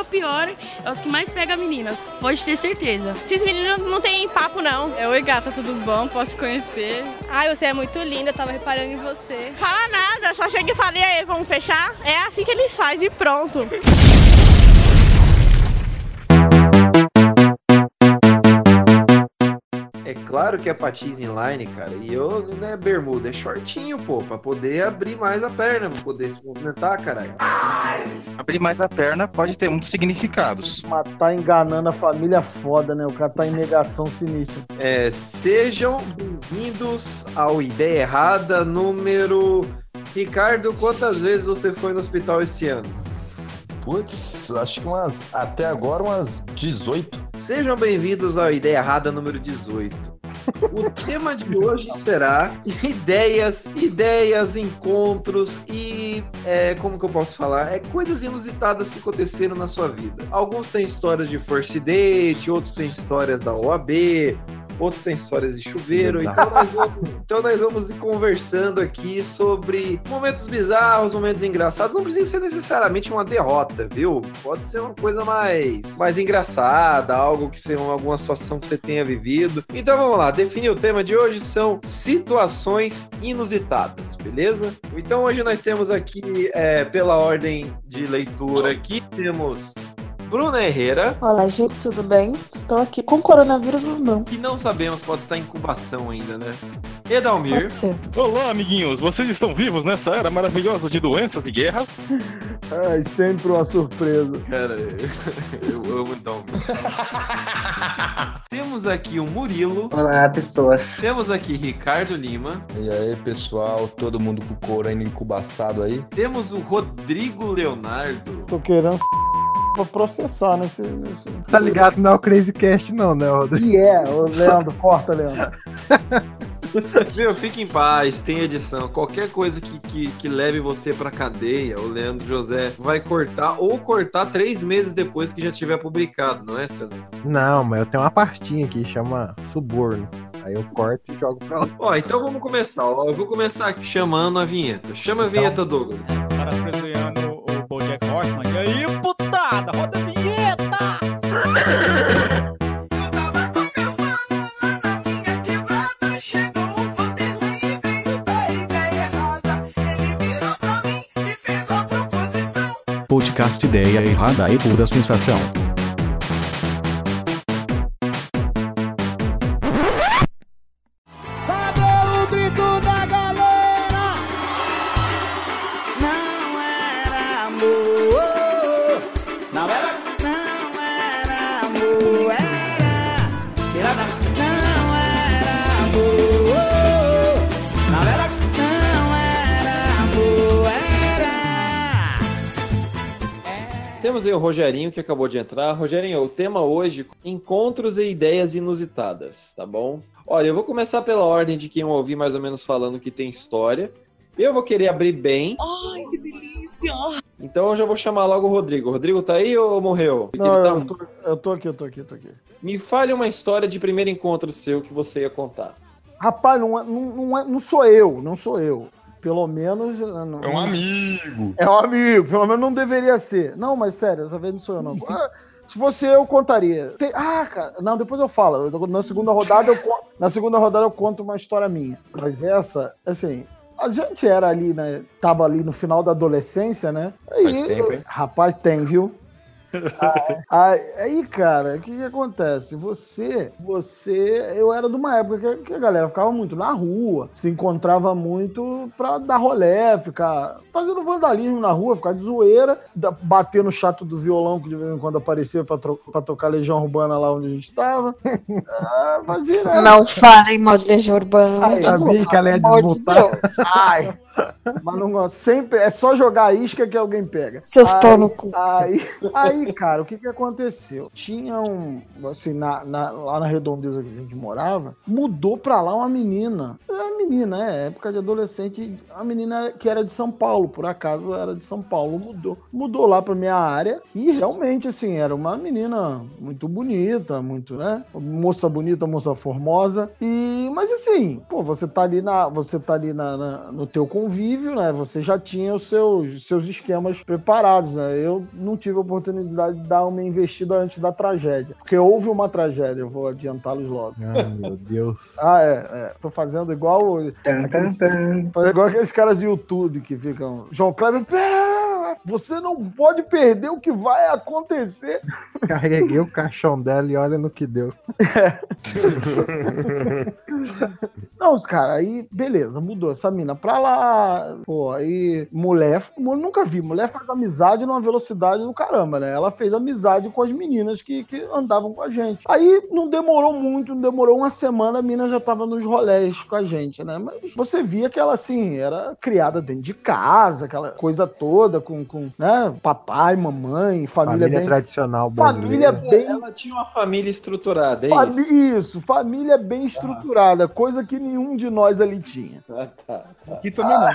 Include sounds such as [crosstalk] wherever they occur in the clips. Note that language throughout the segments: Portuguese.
fica pior é os que mais pegam meninas. Pode ter certeza. Esses meninos não tem papo, não. É, oi gata, tudo bom? Posso te conhecer? Ai, você é muito linda, tava reparando em você. Fala nada, só chega e fala, e aí, vamos fechar? É assim que eles fazem e pronto. [laughs] É claro que é patins inline, cara. E eu, não é bermuda, é shortinho, pô, pra poder abrir mais a perna, pra poder se movimentar, caralho. Abrir mais a perna pode ter muitos significados. Mas tá enganando a família foda, né? O cara tá em negação sinistra. É, sejam bem-vindos ao Ideia Errada número. Ricardo, quantas vezes você foi no hospital esse ano? Putz, acho que umas. Até agora umas 18. Sejam bem-vindos ao Ideia Errada número 18. O [laughs] tema de hoje será ideias, ideias, encontros e é, como que eu posso falar? É coisas inusitadas que aconteceram na sua vida. Alguns têm histórias de first date, outros têm histórias da OAB, outros têm histórias de chuveiro. Então nós, vamos, então nós vamos ir conversando aqui sobre momentos bizarros, momentos engraçados. Não precisa ser necessariamente uma derrota, viu? Pode ser uma coisa mais, mais engraçada, algo que seja alguma situação que você tenha vivido. Então vamos lá, definir o tema de hoje são situações inusitadas, beleza? Então hoje nós temos aqui, é, pela ordem de leitura aqui, temos Bruna Herrera. Olá, gente, tudo bem? Estou aqui com coronavírus ou não? Que não sabemos, pode estar em incubação ainda, né? Edalmir. Pode ser. Olá, amiguinhos. Vocês estão vivos nessa era maravilhosa de doenças e guerras? [laughs] Ai, sempre uma surpresa. Cara, [laughs] eu amo Edalmir. Temos aqui o Murilo. Olá, pessoas. Temos aqui Ricardo Lima. E aí, pessoal, todo mundo com o couro ainda incubaçado aí? Temos o Rodrigo Leonardo. Tô querendo pra processar nesse, nesse. Tá ligado? Não é o Crazy Cast, não, né, Rodrigo? E é, ô Leandro, corta, Leandro. [laughs] Meu, fique em paz, tem edição. Qualquer coisa que, que, que, leve você pra cadeia, o Leandro José vai cortar ou cortar três meses depois que já tiver publicado, não é, Sandro? Não, mas eu tenho uma pastinha aqui, chama Suborno. Aí eu corto e jogo pra lá. Ó, então vamos começar. Ó, eu vou começar aqui chamando a vinheta. Chama a vinheta, Douglas. Parafraseando o Bojack Horseman. E aí, putada, roda a vinheta! Podcast Ideia Errada e Pura Sensação. Rogerinho que acabou de entrar. Rogerinho, o tema hoje: encontros e ideias inusitadas, tá bom? Olha, eu vou começar pela ordem de quem eu ouvi mais ou menos falando que tem história. Eu vou querer abrir bem. Ai, que delícia! Então eu já vou chamar logo o Rodrigo. Rodrigo tá aí ou morreu? Não, tá- eu, tô, eu tô aqui, eu tô aqui, eu tô aqui. Me fale uma história de primeiro encontro seu que você ia contar. Rapaz, não, é- não, não, é- não sou eu, não sou eu. Pelo menos. Não, É um amigo. É um amigo, pelo menos não deveria ser. Não, mas sério, dessa vez não sou eu, não. Ah, Se fosse eu, contaria. Tem- ah, cara, não, depois eu falo. Eu- Na segunda rodada eu con- na segunda rodada eu conto uma história minha. Mas essa, assim, a gente era ali, né? Tava ali no final da adolescência, né? Aí, Faz tempo, hein? Rapaz, tem, viu? [laughs] Aí, cara, o que, que acontece? Você, você, eu era de uma época que, que a galera ficava muito na rua, se encontrava muito pra dar rolé, ficar fazendo vandalismo na rua, ficar de zoeira, bater no chato do violão que de vez em quando aparecia pra, pra tocar Legião Urbana lá onde a gente tava. [laughs] ah, né? Não falem mal de Legião Urbana. Ai, sabia que ela ia pelo amor de desmontar. Deus. Ai, mas não gosto. Sempre é só jogar a isca que alguém pega. Seus Aí- pau no cu. Aí, aí, cara, o que que aconteceu? Tinha um, assim, na, na- lá na redondeza que a gente morava, mudou pra lá uma menina. É menina, é, época de adolescente, a menina que era de São Paulo, por acaso era de São Paulo, mudou. Mudou lá pra minha área e realmente, assim, era uma menina muito bonita, muito, né? Moça bonita, moça formosa. E, mas assim, pô, você tá ali na, você tá ali na, na- no teu convívio convívio, né? Você já tinha os seus, seus esquemas preparados, né? Eu não tive a oportunidade de dar uma investida antes da tragédia. Porque houve uma tragédia, eu vou adiantá-los logo. Ai, meu Deus. [laughs] Ah, é, é. Tô fazendo igual. aqueles, fazendo igual aqueles caras de YouTube que ficam. João Kleber, pera! Você não pode perder o que vai acontecer. [laughs] Carreguei o caixão dela e olha no que deu. [laughs] Não, os caras, aí, beleza, mudou essa mina pra lá. Pô, aí, mulher, nunca vi. Mulher faz amizade numa velocidade do caramba, né? Ela fez amizade com as meninas que, que andavam com a gente. Aí não demorou muito, não demorou uma semana, a mina já tava nos rolés com a gente, né? Mas você via que ela, assim, era criada dentro de casa, aquela coisa toda, com, com né? papai, mamãe, família, Família bem. tradicional Família brasileira. bem Ela tinha uma família estruturada, é Fami- isso? Isso, família bem estruturada, coisa que nenhum de nós ali tinha. Ah, tá, tá. Aqui também não.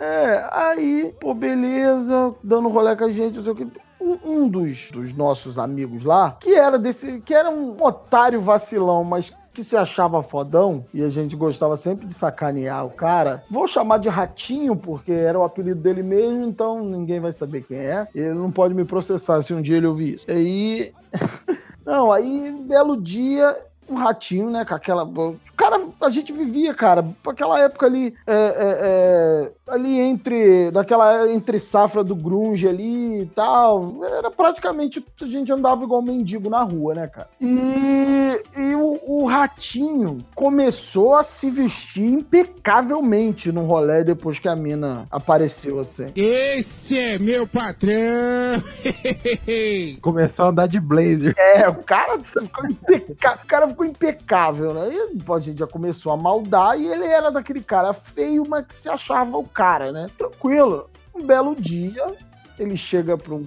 É, aí, pô, beleza, dando rolê com a gente, não sei o que. Um, um dos, dos nossos amigos lá, que era desse, que era um otário vacilão, mas que se achava fodão, e a gente gostava sempre de sacanear o cara. Vou chamar de Ratinho, porque era o apelido dele mesmo, então ninguém vai saber quem é. Ele não pode me processar se um dia ele ouvir isso. Aí. [laughs] Não, aí, belo dia, um ratinho, né? Com aquela. Cara, a gente vivia, cara, aquela época ali, é, é, é, ali entre, daquela entre safra do grunge ali e tal, era praticamente, a gente andava igual mendigo na rua, né, cara? E, e o, o ratinho começou a se vestir impecavelmente no rolê depois que a mina apareceu, assim. Esse é meu patrão. [laughs] Começou a andar de blazer. É, o cara ficou, impeca... o cara ficou impecável, né? E a gente já começou a maldar e ele era daquele cara feio, mas que se achava o cara, né? Tranquilo. Um belo dia, ele chega para um,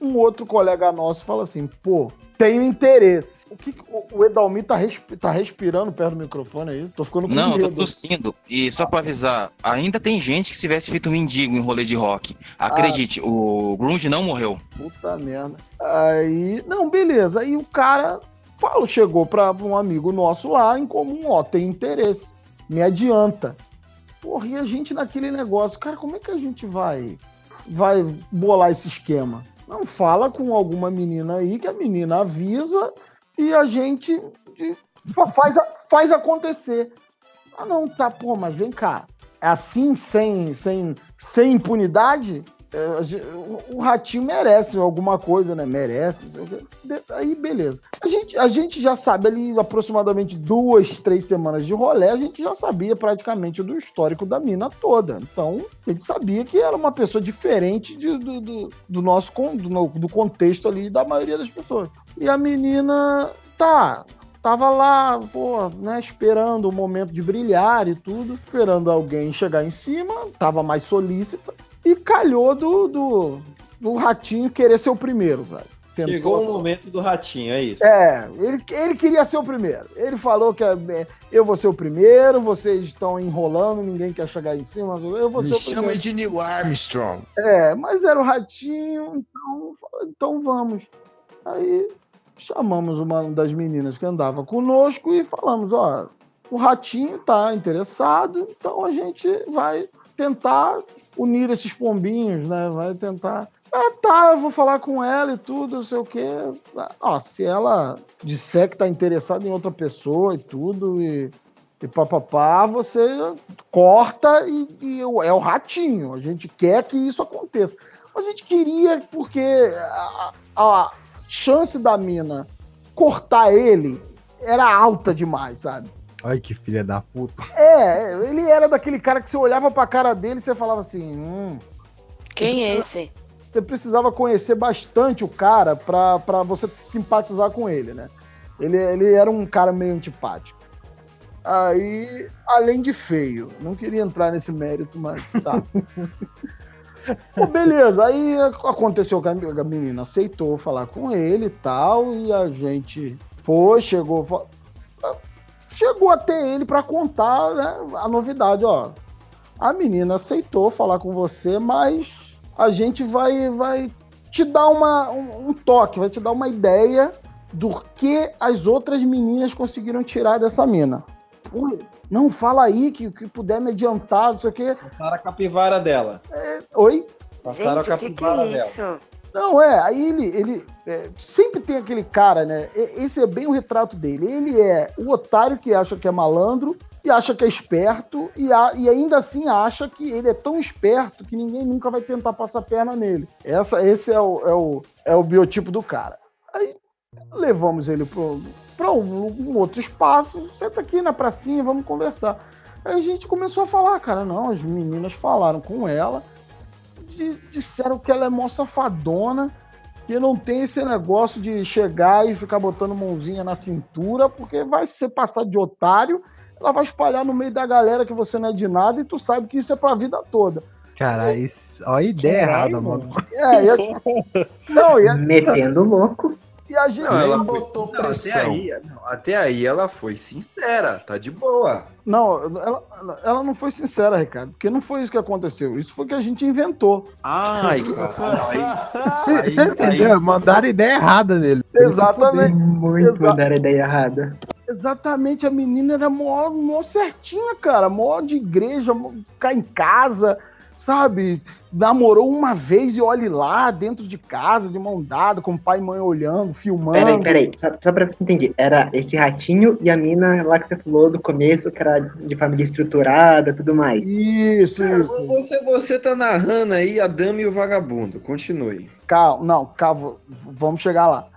um outro colega nosso e fala assim: pô, tenho interesse. O que o, Edalmi tá, tá respirando perto do microfone aí? Tô ficando com Não, eu tô medo. tossindo. E só pra avisar, ainda tem gente que se tivesse feito mendigo em rolê de rock. Ah. Acredite, o Grunge não morreu. Puta merda. Aí, não, beleza. Aí o cara falou, chegou pra um amigo nosso lá em comum, ó, tem interesse. Me adianta. Porra, e a gente naquele negócio, cara, como é que a gente vai vai bolar esse esquema? Não fala com alguma menina aí que a menina avisa e a gente faz, faz acontecer. Ah, não, tá, pô, mas vem cá. É assim, sem, sem, sem impunidade? É, o- ratinho merece alguma coisa, né? Merece. Aí, beleza. A gente, a gente já sabe ali aproximadamente duas, três semanas de rolê, a gente já sabia praticamente do histórico da mina toda. Então, a gente sabia que era uma pessoa diferente de- do, do, do nosso do, do contexto ali da maioria das pessoas. E a menina, tá, tava lá, pô, né, esperando o momento de brilhar e tudo, esperando alguém chegar em cima, tava mais solícita, e calhou do, do, do ratinho querer ser o primeiro, sabe? Tentou Chegou o momento do ratinho, é isso. é, ele, ele queria ser o primeiro. Ele falou que é, eu vou ser o primeiro, vocês estão enrolando, ninguém quer chegar em cima, mas eu vou Me ser o chama primeiro. de Neil Armstrong. É, mas era o ratinho, então, então vamos. Aí chamamos uma das meninas que andava conosco e falamos, ó, o ratinho tá interessado, então a gente vai tentar unir esses pombinhos, né? Vai tentar. Ah, tá, eu vou falar com ela e tudo, não sei o quê. Ó, se ela disser que tá interessada em outra pessoa e tudo, e, e papapá, você corta e, e é o ratinho. A gente quer que isso aconteça. A gente queria, porque a, a chance da mina cortar ele era alta demais, sabe? Ai, que filha da puta. É, ele era daquele cara que você olhava pra cara dele e você falava assim: hum. Quem é esse? Você precisava conhecer bastante o cara pra, pra você simpatizar com ele, né? Ele, ele era um cara meio antipático. Aí, além de feio, não queria entrar nesse mérito, mas tá. [laughs] Pô, beleza, aí aconteceu que a menina aceitou falar com ele e tal, e a gente foi, chegou, fa- chegou até ele pra contar né, a novidade, ó. A menina aceitou falar com você, mas a gente vai, vai te dar uma, um, um toque, vai te dar uma ideia do que as outras meninas conseguiram tirar dessa mina. Ui, Não, fala aí que o que puder me adiantar, não sei o quê. Passaram a capivara dela. É, oi? Passaram a Gente, o que, que capivara é dela. isso? Não, é, aí ele, ele é, sempre tem aquele cara, né? Esse é bem o retrato dele. Ele é o otário que acha que é malandro e acha que é esperto e, a- e ainda assim acha que ele é tão esperto que ninguém nunca vai tentar passar a perna nele. Essa, esse é o, é, o, é o biotipo do cara. Aí levamos ele para um, um outro espaço, senta aqui na pracinha, vamos conversar. Aí a gente começou a falar, cara, não, as meninas falaram com ela, disseram que ela é mó safadona, que não tem esse negócio de chegar e ficar botando mãozinha na cintura, porque vai ser passar de otário, ela vai espalhar no meio da galera que você não é de nada e tu sabe que isso é pra vida toda. Cara, isso, ó a ideia errada, mano. É, e [laughs] não, e a, Metendo louco. E a gente. Não, ela Nem foi- botou não, até, pressão. aí, não, até aí ela foi sincera, tá de boa. Não, ela, ela não foi sincera, Ricardo, porque não foi isso que aconteceu. Isso foi o que a gente inventou. Ai, [laughs] cara. Você você entendeu? Mandaram ideia errada nele. Exatamente. Muito Exa- dar a ideia errada. Exatamente, a menina era mó, mó certinha, cara. Mó de igreja, mó ficar em casa, sabe? Namorou uma vez e olhe lá, dentro de casa, de mão dada, com pai e mãe olhando, filmando. Peraí, peraí, só, só pra você entender. Era esse ratinho e a mina lá que você falou do começo, que era de família estruturada tudo mais. Isso, Cara, isso. você, você tá narrando aí a dama e o vagabundo. Continue. Calma, não, calma, vamos chegar lá.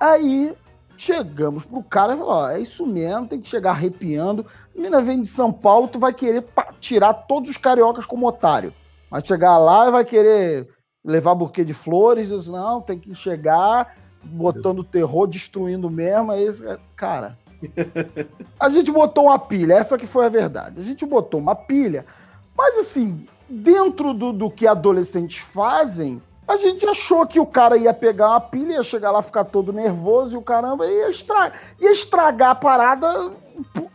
Aí chegamos pro cara e falou: ó, é isso mesmo, tem que chegar arrepiando. A menina vem de São Paulo, tu vai querer tirar todos os cariocas como otário. Vai chegar lá e vai querer levar buquê de flores. Não, tem que chegar botando terror, destruindo mesmo. É- cara. [laughs] A gente botou uma pilha, essa que foi a verdade. A gente botou uma pilha, mas assim, dentro do, do que adolescentes fazem, a gente achou que o cara ia pegar uma pilha, ia chegar lá, ficar todo nervoso e o caramba ia, estra ia estragar a parada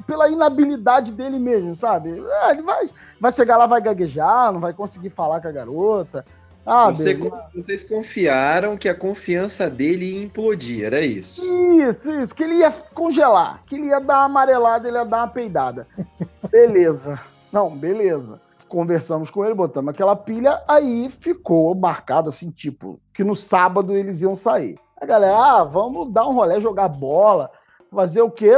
pela inabilidade dele mesmo, sabe? É, ele vai, vai chegar lá, vai gaguejar, não vai conseguir falar com a garota. Ah, Você- vocês confiaram que a confiança dele ia implodir, era isso. Isso, isso, que ele ia congelar, que ele ia dar uma amarelada, ele ia dar uma peidada. Beleza. Não, beleza. Conversamos com ele, botamos aquela pilha, aí ficou marcado assim, tipo, que no sábado eles iam sair. A galera, ah, vamos dar um rolê, jogar bola, fazer o quê?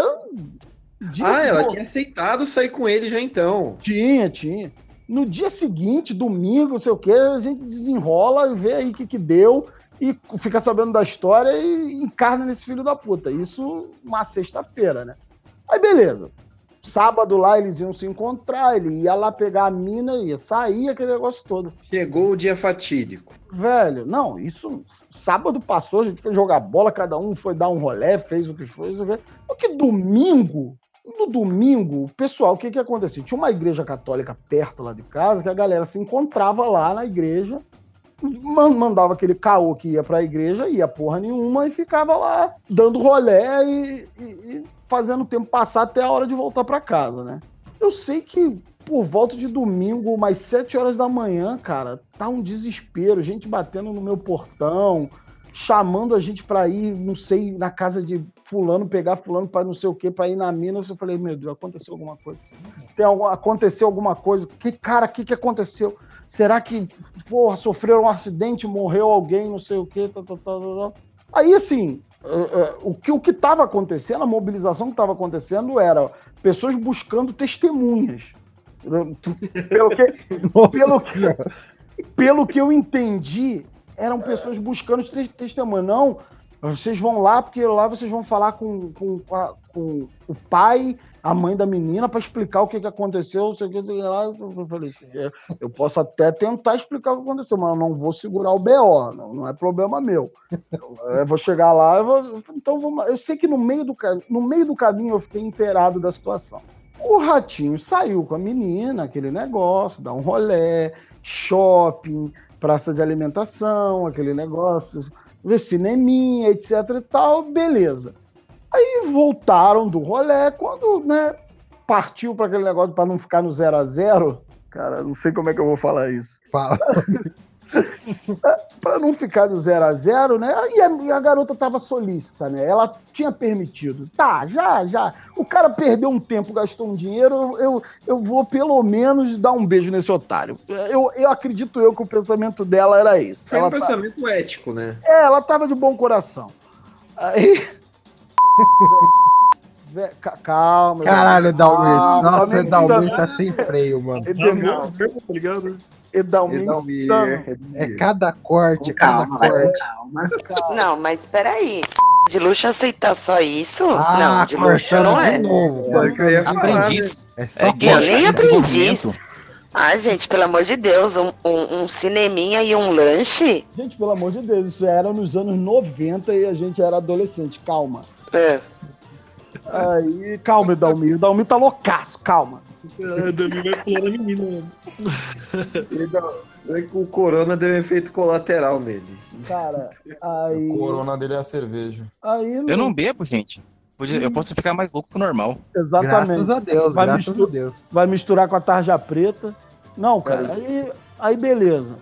Dia ah, ela tinha aceitado sair com ele já então. Tinha, tinha. No dia seguinte, domingo, não sei o quê, a gente desenrola e vê aí o que, que deu e fica sabendo da história e encarna nesse filho da puta. Isso uma sexta-feira, né? Aí beleza. Sábado lá eles iam se encontrar, ele ia lá pegar a mina, ia sair, aquele negócio todo. Chegou o dia fatídico. Velho, não, isso sábado passou, a gente foi jogar bola, cada um foi dar um rolé, fez o que foi. Só que domingo, no domingo, o pessoal, o que que acontecia? Tinha uma igreja católica perto lá de casa, que a galera se encontrava lá na igreja, man- mandava aquele caô que ia pra igreja, ia porra nenhuma e ficava lá dando rolé e, e- e fazendo o tempo passar até a hora de voltar pra casa, né? Eu sei que por volta de domingo, umas 7 horas da manhã, cara, tá um desespero, gente batendo no meu portão, chamando a gente pra ir, não sei, na casa de fulano, pegar fulano pra não sei o que, pra ir na mina. Eu falei, meu Deus, aconteceu alguma coisa. Tem algum, aconteceu alguma coisa. Que cara, o que, que aconteceu? Será que, porra, sofreram um acidente, morreu alguém, não sei o que, tá, tá, tá, tá, tá. Aí, assim, é, é, o que o que estava acontecendo, a mobilização que estava acontecendo era pessoas buscando testemunhas. Pelo que, [laughs] pelo, que- pelo que eu entendi, eram pessoas buscando te- testemunhas. Não, vocês vão lá, porque lá vocês vão falar com, com, com a- com o pai, a mãe da menina, para explicar o que, que aconteceu. sei que, lá. Eu falei assim, "É, eu posso até tentar explicar o que aconteceu, mas eu não vou segurar o BO, não, não é problema meu. Eu vou chegar lá, eu vou, então vamos, eu sei que no meio, do, no meio do caminho eu fiquei inteirado da situação. O ratinho saiu com a menina, aquele negócio, dá um rolé, shopping, praça de alimentação, aquele negócio, ver cineminha, etc e tal, beleza. Aí voltaram do rolé, quando, né, partiu para aquele negócio para não ficar no zero a zero, cara, não sei como é que eu vou falar isso. Fala. [laughs] [laughs] Pra não ficar do zero a zero, né? E a, e a garota tava solícita, né? Ela tinha permitido. Tá, já, já. O cara perdeu um tempo, gastou um dinheiro, eu, eu vou pelo menos dar um beijo nesse otário. Eu, eu acredito eu que o pensamento dela era esse. É um Ela tá- pensamento ético, né? É, ela tava de bom coração. Aí. [laughs] Calma. Caralho, Dalmir. Nossa, o Dalmir tá sem freio, mano. Edalmir, tá ligado? Edalmir, Edalmir. É cada corte, cada Calma, corte. calma. [laughs] Não, mas peraí. De luxo aceitar só isso? Ah, não, de luxo não é. novo. É o Aprendiz. É só É. Eu nem aprendiz. Ah, gente, pelo amor de Deus, um, um, um cineminha e um lanche? Gente, pelo amor de Deus, isso era nos anos 90 e a gente era adolescente. Calma. É. Aí, calma, Edalmir. Edalmir tá loucaço, calma. É, Dami vai pular na menina, [laughs] É que o corona deu um efeito colateral nele. Cara, [laughs] aí. O corona dele é a cerveja. Aí Eu não bebo, gente. Eu posso ficar mais louco que o normal. Exatamente. Graças a Deus, Vai graças misturar- a Deus. vai misturar com a tarja preta. Não, cara, aí, aí beleza.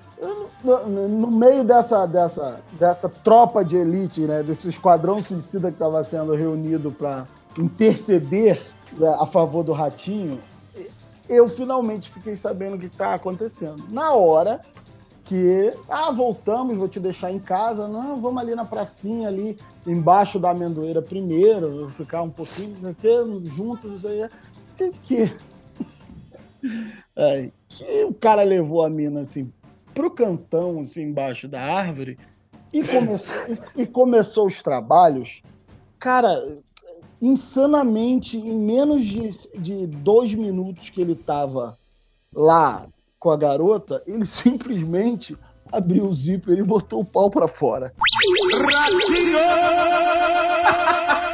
No, no meio dessa, dessa, dessa tropa de elite, né, desse esquadrão suicida que estava sendo reunido para interceder né, a favor do Ratinho, eu finalmente fiquei sabendo o que está acontecendo. Na hora que, ah, voltamos, vou te deixar em casa, não, vamos ali na pracinha, ali embaixo da amendoeira primeiro, ficar um pouquinho, não sei o quê, juntos, não sei o quê. Não sei o quê. [laughs] Aí, que o cara levou a mina assim pro cantão, assim, embaixo da árvore, e começou, [laughs] e, e começou os trabalhos, cara, insanamente, em menos de, de dois minutos que ele tava lá com a garota, ele [laughs] simplesmente abriu o zíper e botou o pau pra fora.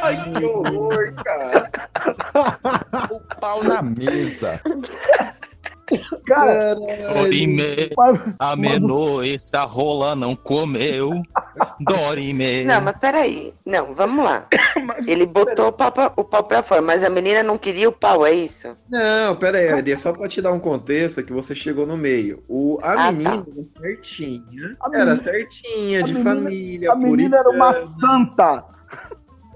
Ai, que horror, cara. [laughs] Pau na mesa. [laughs] Cara, Dorime, a menor, essa rola não comeu. Dorime. Não, mas peraí. Não, vamos lá. Ele botou o pau, pra, o pau pra fora, mas a menina não queria o pau, é isso? Não, pera aí, Adi, é só pra te dar um contexto que você chegou no meio. O, a Ah, tá. menina era certinha, A era menina- certinha, a de menina- família, a menina era uma puritana. santa.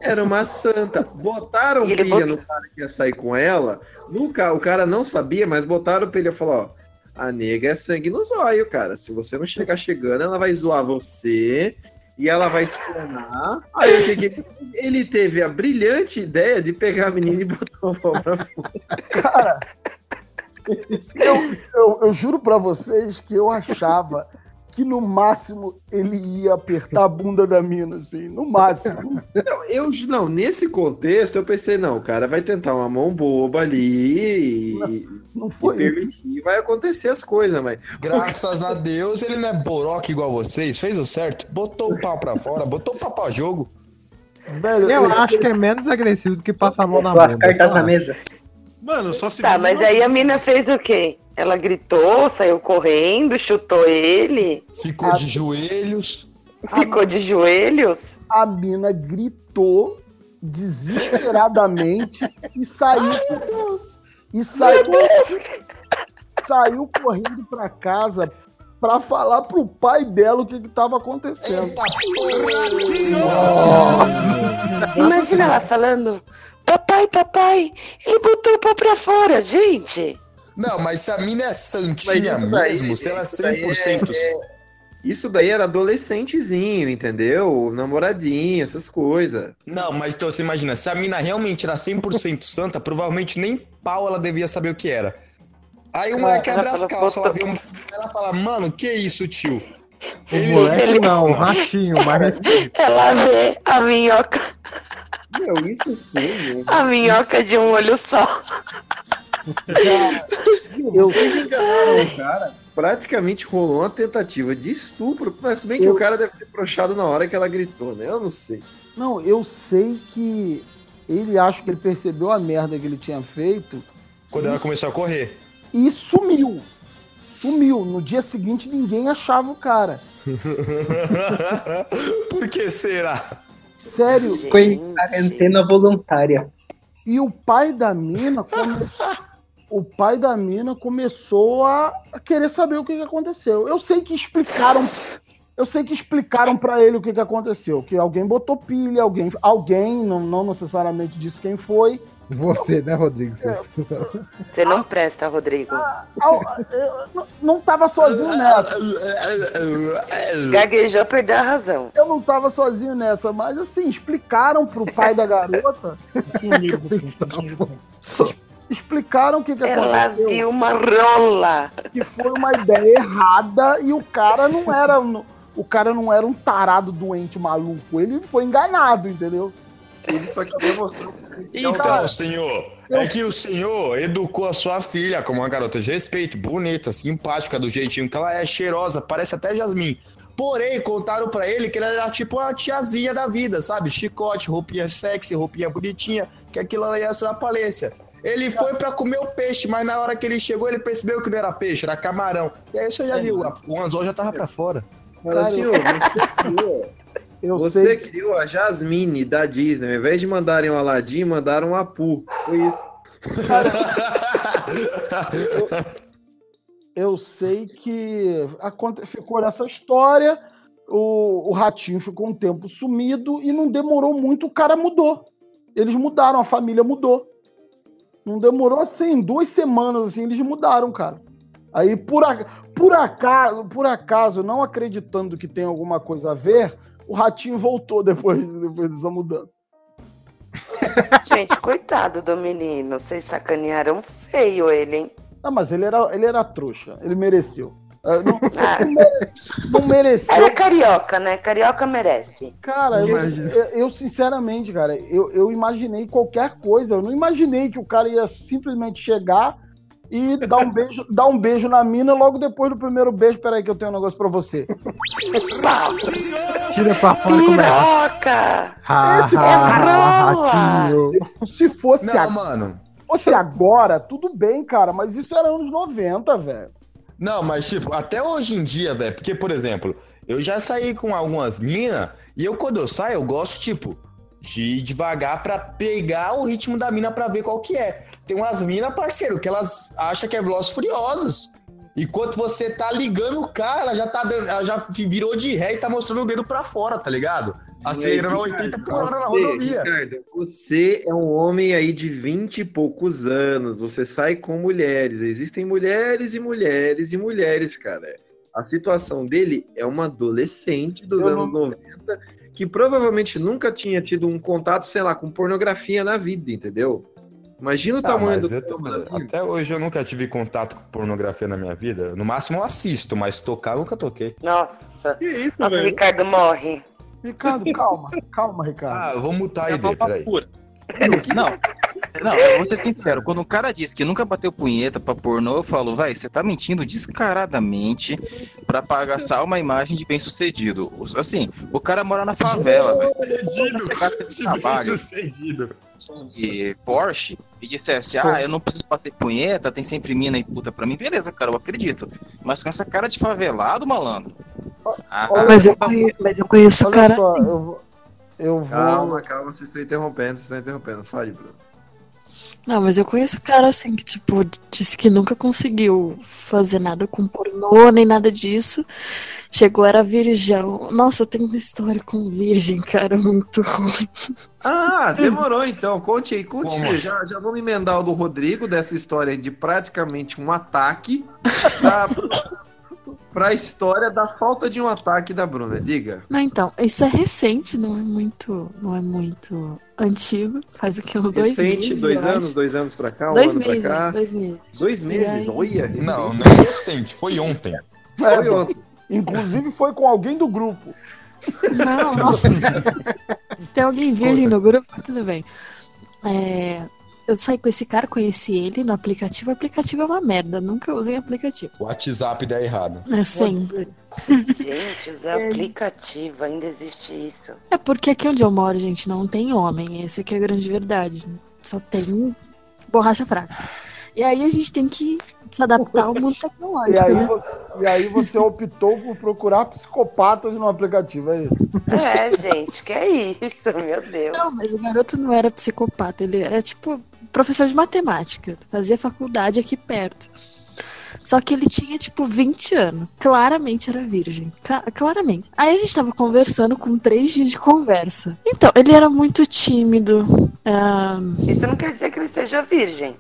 Era uma santa. Botaram pilha no cara que ia sair com ela. No ca... O cara não sabia, mas botaram pilha e falou: ó, a nega é sangue nos olhos, cara. Se você não chegar chegando, ela vai zoar você e ela vai explanar. Aí o que que ele- ele teve a brilhante ideia de pegar a menina e botar o pau pra fora. Cara, [laughs] eu, eu, eu juro pra vocês que eu achava que no máximo ele ia apertar a bunda da mina, assim, no máximo. [laughs] Não, eu, não, nesse contexto eu pensei, não, o cara vai tentar uma mão boba ali e, Não e foi isso. permitir, vai acontecer as coisas, mas. Graças a Deus, ele não é boroca igual vocês. Fez o certo. Botou o pau pra fora, botou o pau pra jogo. Velho, Eu acho que é menos agressivo do que passar a mão na as cartas mesa. Mano, só se. Tá, mas aí a menina fez o quê? Ela gritou, saiu correndo, chutou ele, Ficou de joelhos. ficou de joelhos. a mina gritou desesperadamente [laughs] e saiu. E saiu, saiu correndo pra casa pra falar pro pai dela o que, que tava acontecendo. Eita Imagina ela falando: Papai, papai, ele botou o pau pra fora, gente. Não, mas se a mina é santinha daí- mesmo, se ela é isso daí 100%. é- Isso daí era adolescentezinho, entendeu? Namoradinho, essas coisas. Não, mas então você imagina, se a mina realmente era 100% santa, provavelmente nem pau ela devia saber o que era. Aí o moleque abre as calças, ela vê um... ela fala, mano, que isso, tio? O moleque não, o ratinho, mas Ela vê a minhoca, Meu, isso foi, a minhoca de um olho só. Eu, Vocês enganaram o cara. Praticamente rolou uma tentativa de estupro, mas se bem que o cara deve ter broxado na hora que ela gritou, né? Eu não sei. não, eu sei que ele acho que ele percebeu a merda que ele tinha feito Quando ela começou a correr. e sumiu. Sumiu. No dia seguinte ninguém achava o cara. [laughs] Por que será? Sério. Foi quarentena voluntária. E o pai da mina come- o pai da mina começou a, querer saber o que, que aconteceu. Eu sei que explicaram. Eu sei que explicaram pra ele o que, que aconteceu. Que alguém botou pilha, alguém, alguém não, não necessariamente disse quem foi. Você, né, Rodrigo? Você- Você não presta, Rodrigo. Eu não- não tava sozinho nessa. Gaguejou, perdeu a razão. Eu não tava sozinho nessa, mas assim, explicaram pro pai da garota. Explicaram o que, que Ela aconteceu. viu uma rola. Que foi uma ideia errada e o cara não era. um- O cara não era um tarado doente maluco. Ele foi enganado, entendeu? Ele só queria mostrar o Então, Cara, senhor, é que o senhor educou a sua filha como uma garota de respeito, bonita, simpática, do jeitinho que ela é, cheirosa, parece até Jasmine. Porém, contaram pra ele que ela era tipo uma tiazinha da vida, sabe? Chicote, roupinha sexy, roupinha bonitinha, que aquilo ela ia ser falência. Ele foi pra comer o peixe, mas na hora que ele chegou, ele percebeu que não era peixe, era camarão. E aí você já viu, a- o anzol já tava pra fora. Mas, Cara, senhor, você [laughs] criou, Eu você sei. criou a Jasmine da Disney. Ao invés de mandarem o Aladdin, mandaram o Apu. Foi isso. Eu sei que aconte- ficou nessa história. O, o ratinho ficou um tempo sumido e não demorou muito, o cara mudou. Eles mudaram, a família mudou. Não demorou assim, duas semanas assim, eles mudaram, cara. Aí, por, a- por acaso, por acaso, não acreditando que tem alguma coisa a ver, o ratinho voltou depois, depois dessa mudança. [laughs] Gente, coitado do menino. Vocês sacanearam feio ele, hein? Ah, mas ele era, ele era trouxa, ele mereceu. Ah, Não, [laughs] mere- não mereceu. Ela é carioca, né? Carioca merece. Cara, eu, eu- eu, sinceramente, cara, eu, eu imaginei qualquer coisa. Eu não imaginei que o cara ia simplesmente chegar e dar um beijo, [laughs] dar um beijo na mina logo depois do primeiro beijo. Peraí, que eu tenho um negócio pra você. Tira pra fora e começa. Piroca! Esse ha, é. Se fosse, Não, a- mano. fosse agora, tudo bem, cara, mas isso era anos 90, velho. Não, mas tipo, até hoje em dia, velho, porque, por exemplo, eu já saí com algumas minas e eu, quando eu saio, eu gosto, tipo, de ir devagar pra pegar o ritmo da mina pra ver qual que é. Tem umas minas, parceiro, que elas acham que é Velozes Furiosos. Enquanto você tá ligando o cara, ela já tá dando, ela já virou de ré e tá mostrando o dedo pra fora, tá ligado? Acelerando a 80 por hora na Você, rodovia. Ricardo, você é um homem aí de 20 e poucos anos, você sai com mulheres. Existem mulheres e mulheres e mulheres, cara. A situação dele é uma adolescente dos Eu anos 90 que provavelmente nunca tinha tido um contato, sei lá, com pornografia na vida, entendeu? Imagina o Tá, tamanho mas do eu tô- até hoje eu nunca tive contato com pornografia na minha vida. No máximo eu assisto, mas tocar eu nunca toquei. Nossa. Que isso, Nossa, velho? Ricardo morre. Ricardo, calma, calma, Ricardo. Ah, eu vou mutar É a ideia, peraí. Não, não, eu vou ser sincero, quando um cara diz que nunca bateu punheta pra pornô, eu falo, vai, você tá mentindo descaradamente pra pagar uma imagem de bem sucedido. Assim, o cara mora na favela, velho. Você gasta de trabalho sucedido. e Porsche e dissesse, ah, eu não preciso bater punheta, tem sempre mina e puta pra mim, beleza, cara, eu acredito. Mas com essa cara de favelado, malandro. Ah, Mas eu conheço, mas eu conheço o cara. só, eu vou. Eu vou. Calma, calma, vocês estão interrompendo, vocês estão interrompendo. Fale, Bruno. Não, mas eu conheço cara assim que, tipo, disse que nunca conseguiu fazer nada com pornô, nem nada disso. Chegou, era virgão. Nossa, eu tenho uma história com virgem, cara, muito ruim. Ah, [laughs] demorou então. Conte aí, conte aí. Já, já vamos emendar o do Rodrigo dessa história de praticamente um ataque [laughs] pra, pra história da falta de um ataque da Bruna. Diga. Não, então, isso é recente, não é muito, não é muito antigo. Faz o que, uns dois Recente, meses, dois anos, acho. dois anos pra cá, um Dois ano meses, pra cá. dois meses. Dois meses, aí- olha. recente. Não, não é recente, foi ontem. Foi ontem. Inclusive foi com alguém do grupo. Não, não. [laughs] Tem alguém virgem no grupo, tudo bem. É, eu saí com esse cara, conheci ele no aplicativo. O aplicativo é uma merda, nunca usei aplicativo. O WhatsApp dá errado. É sempre. Gente, usar aplicativo, ainda existe isso. É porque aqui onde eu moro, gente, não tem homem. Essa aqui é a grande verdade. Só tem borracha fraca. E aí a gente tem que se adaptar ao mundo tecnológico, E aí, né? você, e aí você optou por procurar psicopatas no aplicativo, é isso? É, gente, que é isso, meu Deus. Não, mas o garoto não era psicopata, ele era tipo professor de matemática, fazia faculdade aqui perto. Só que ele tinha, tipo, 20 anos. Claramente era virgem. Claramente. Aí a gente tava conversando com três dias de conversa. Então, ele era muito tímido. ah, Isso não quer dizer que ele seja virgem.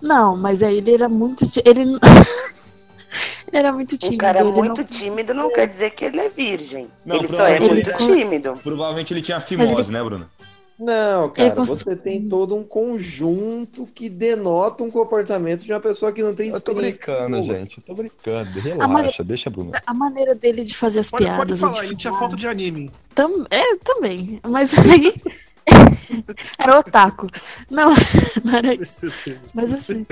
Não, mas aí ele era muito. Ele, ele [laughs] era muito tímido. Um cara ele muito não- tímido não quer dizer que ele é virgem. Não, ele só é muito ele- tímido. Provavelmente ele tinha fimose, ele- né, Bruno? Não, cara, você tem todo um conjunto que denota um comportamento de uma pessoa que não tem Eu tô brincando, gente. Eu tô brincando. A mane- Relaxa, deixa, Bruno. A maneira dele de fazer as Pode, pode piadas. falar, onde ele tinha foto de anime. Tam, é, também. Mas [laughs] aí. [laughs] era otaku. Não, [laughs] não era isso. Mas assim.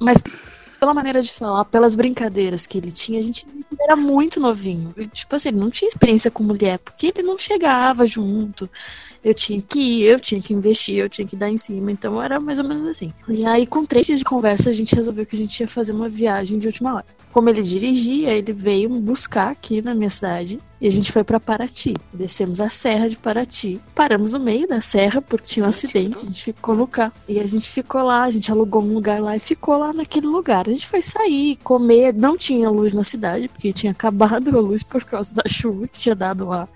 Mas pela maneira de falar, pelas brincadeiras que ele tinha, a gente era muito novinho. E, tipo assim, ele não tinha experiência com mulher, porque ele não chegava junto. Eu tinha que ir, eu tinha que investir, eu tinha que dar em cima. Então era mais ou menos assim. E aí, com três dias de conversa, a gente resolveu que a gente ia fazer uma viagem de última hora. Como ele dirigia, ele veio me buscar aqui na minha cidade e a gente foi pra Paraty. Descemos a serra de Paraty. Paramos no meio da serra porque tinha um acidente, a gente ficou no carro. E a gente ficou lá, a gente alugou um lugar lá e ficou lá naquele lugar. A gente foi sair, comer, não tinha luz na cidade porque tinha acabado a luz por causa da chuva que tinha dado lá.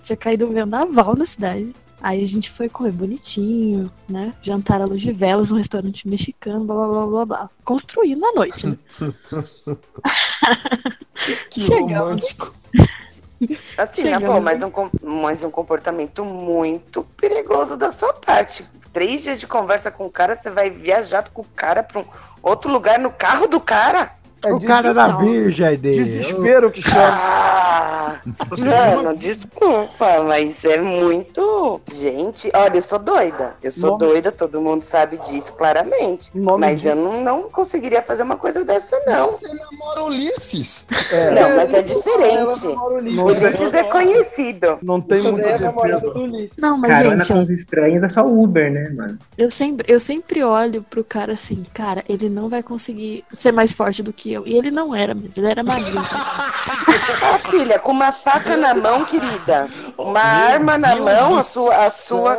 Tinha caído um vendaval na cidade. Aí a gente foi comer bonitinho, né? Jantar à luz de velas num restaurante mexicano, blá blá blá blá blá. Construindo a noite, né? [laughs] [laughs] que Chegamos. romântico. [laughs] Assim, né, Chegamos, pô, mas um, mas um comportamento muito perigoso da sua parte. Três dias de conversa com o cara, você vai viajar com o cara pra um outro lugar no carro do cara? É o cara desespero. virgem dele. Desespero que chama. Ah, mano, desculpa, mas é muito. Gente, olha, eu sou doida. Eu sou Nome- doida, todo mundo sabe disso claramente. Nome Mas de- eu não, não conseguiria fazer uma coisa dessa, não. Você namora Ulisses? Não, mas é diferente. Ulisses é conhecido. Não tem muita é a namorada certeza. do Ulisses. Não, mas Carona gente, com os estranhos é só Uber, né, mano? eu sempre, eu sempre olho pro cara assim, cara, ele não vai conseguir ser mais forte do que eu. E ele não era mesmo, ele era magrinho. Ah, [laughs] filha, com uma faca na mão, querida. Uma arma na Deus mão, a sua, a sua,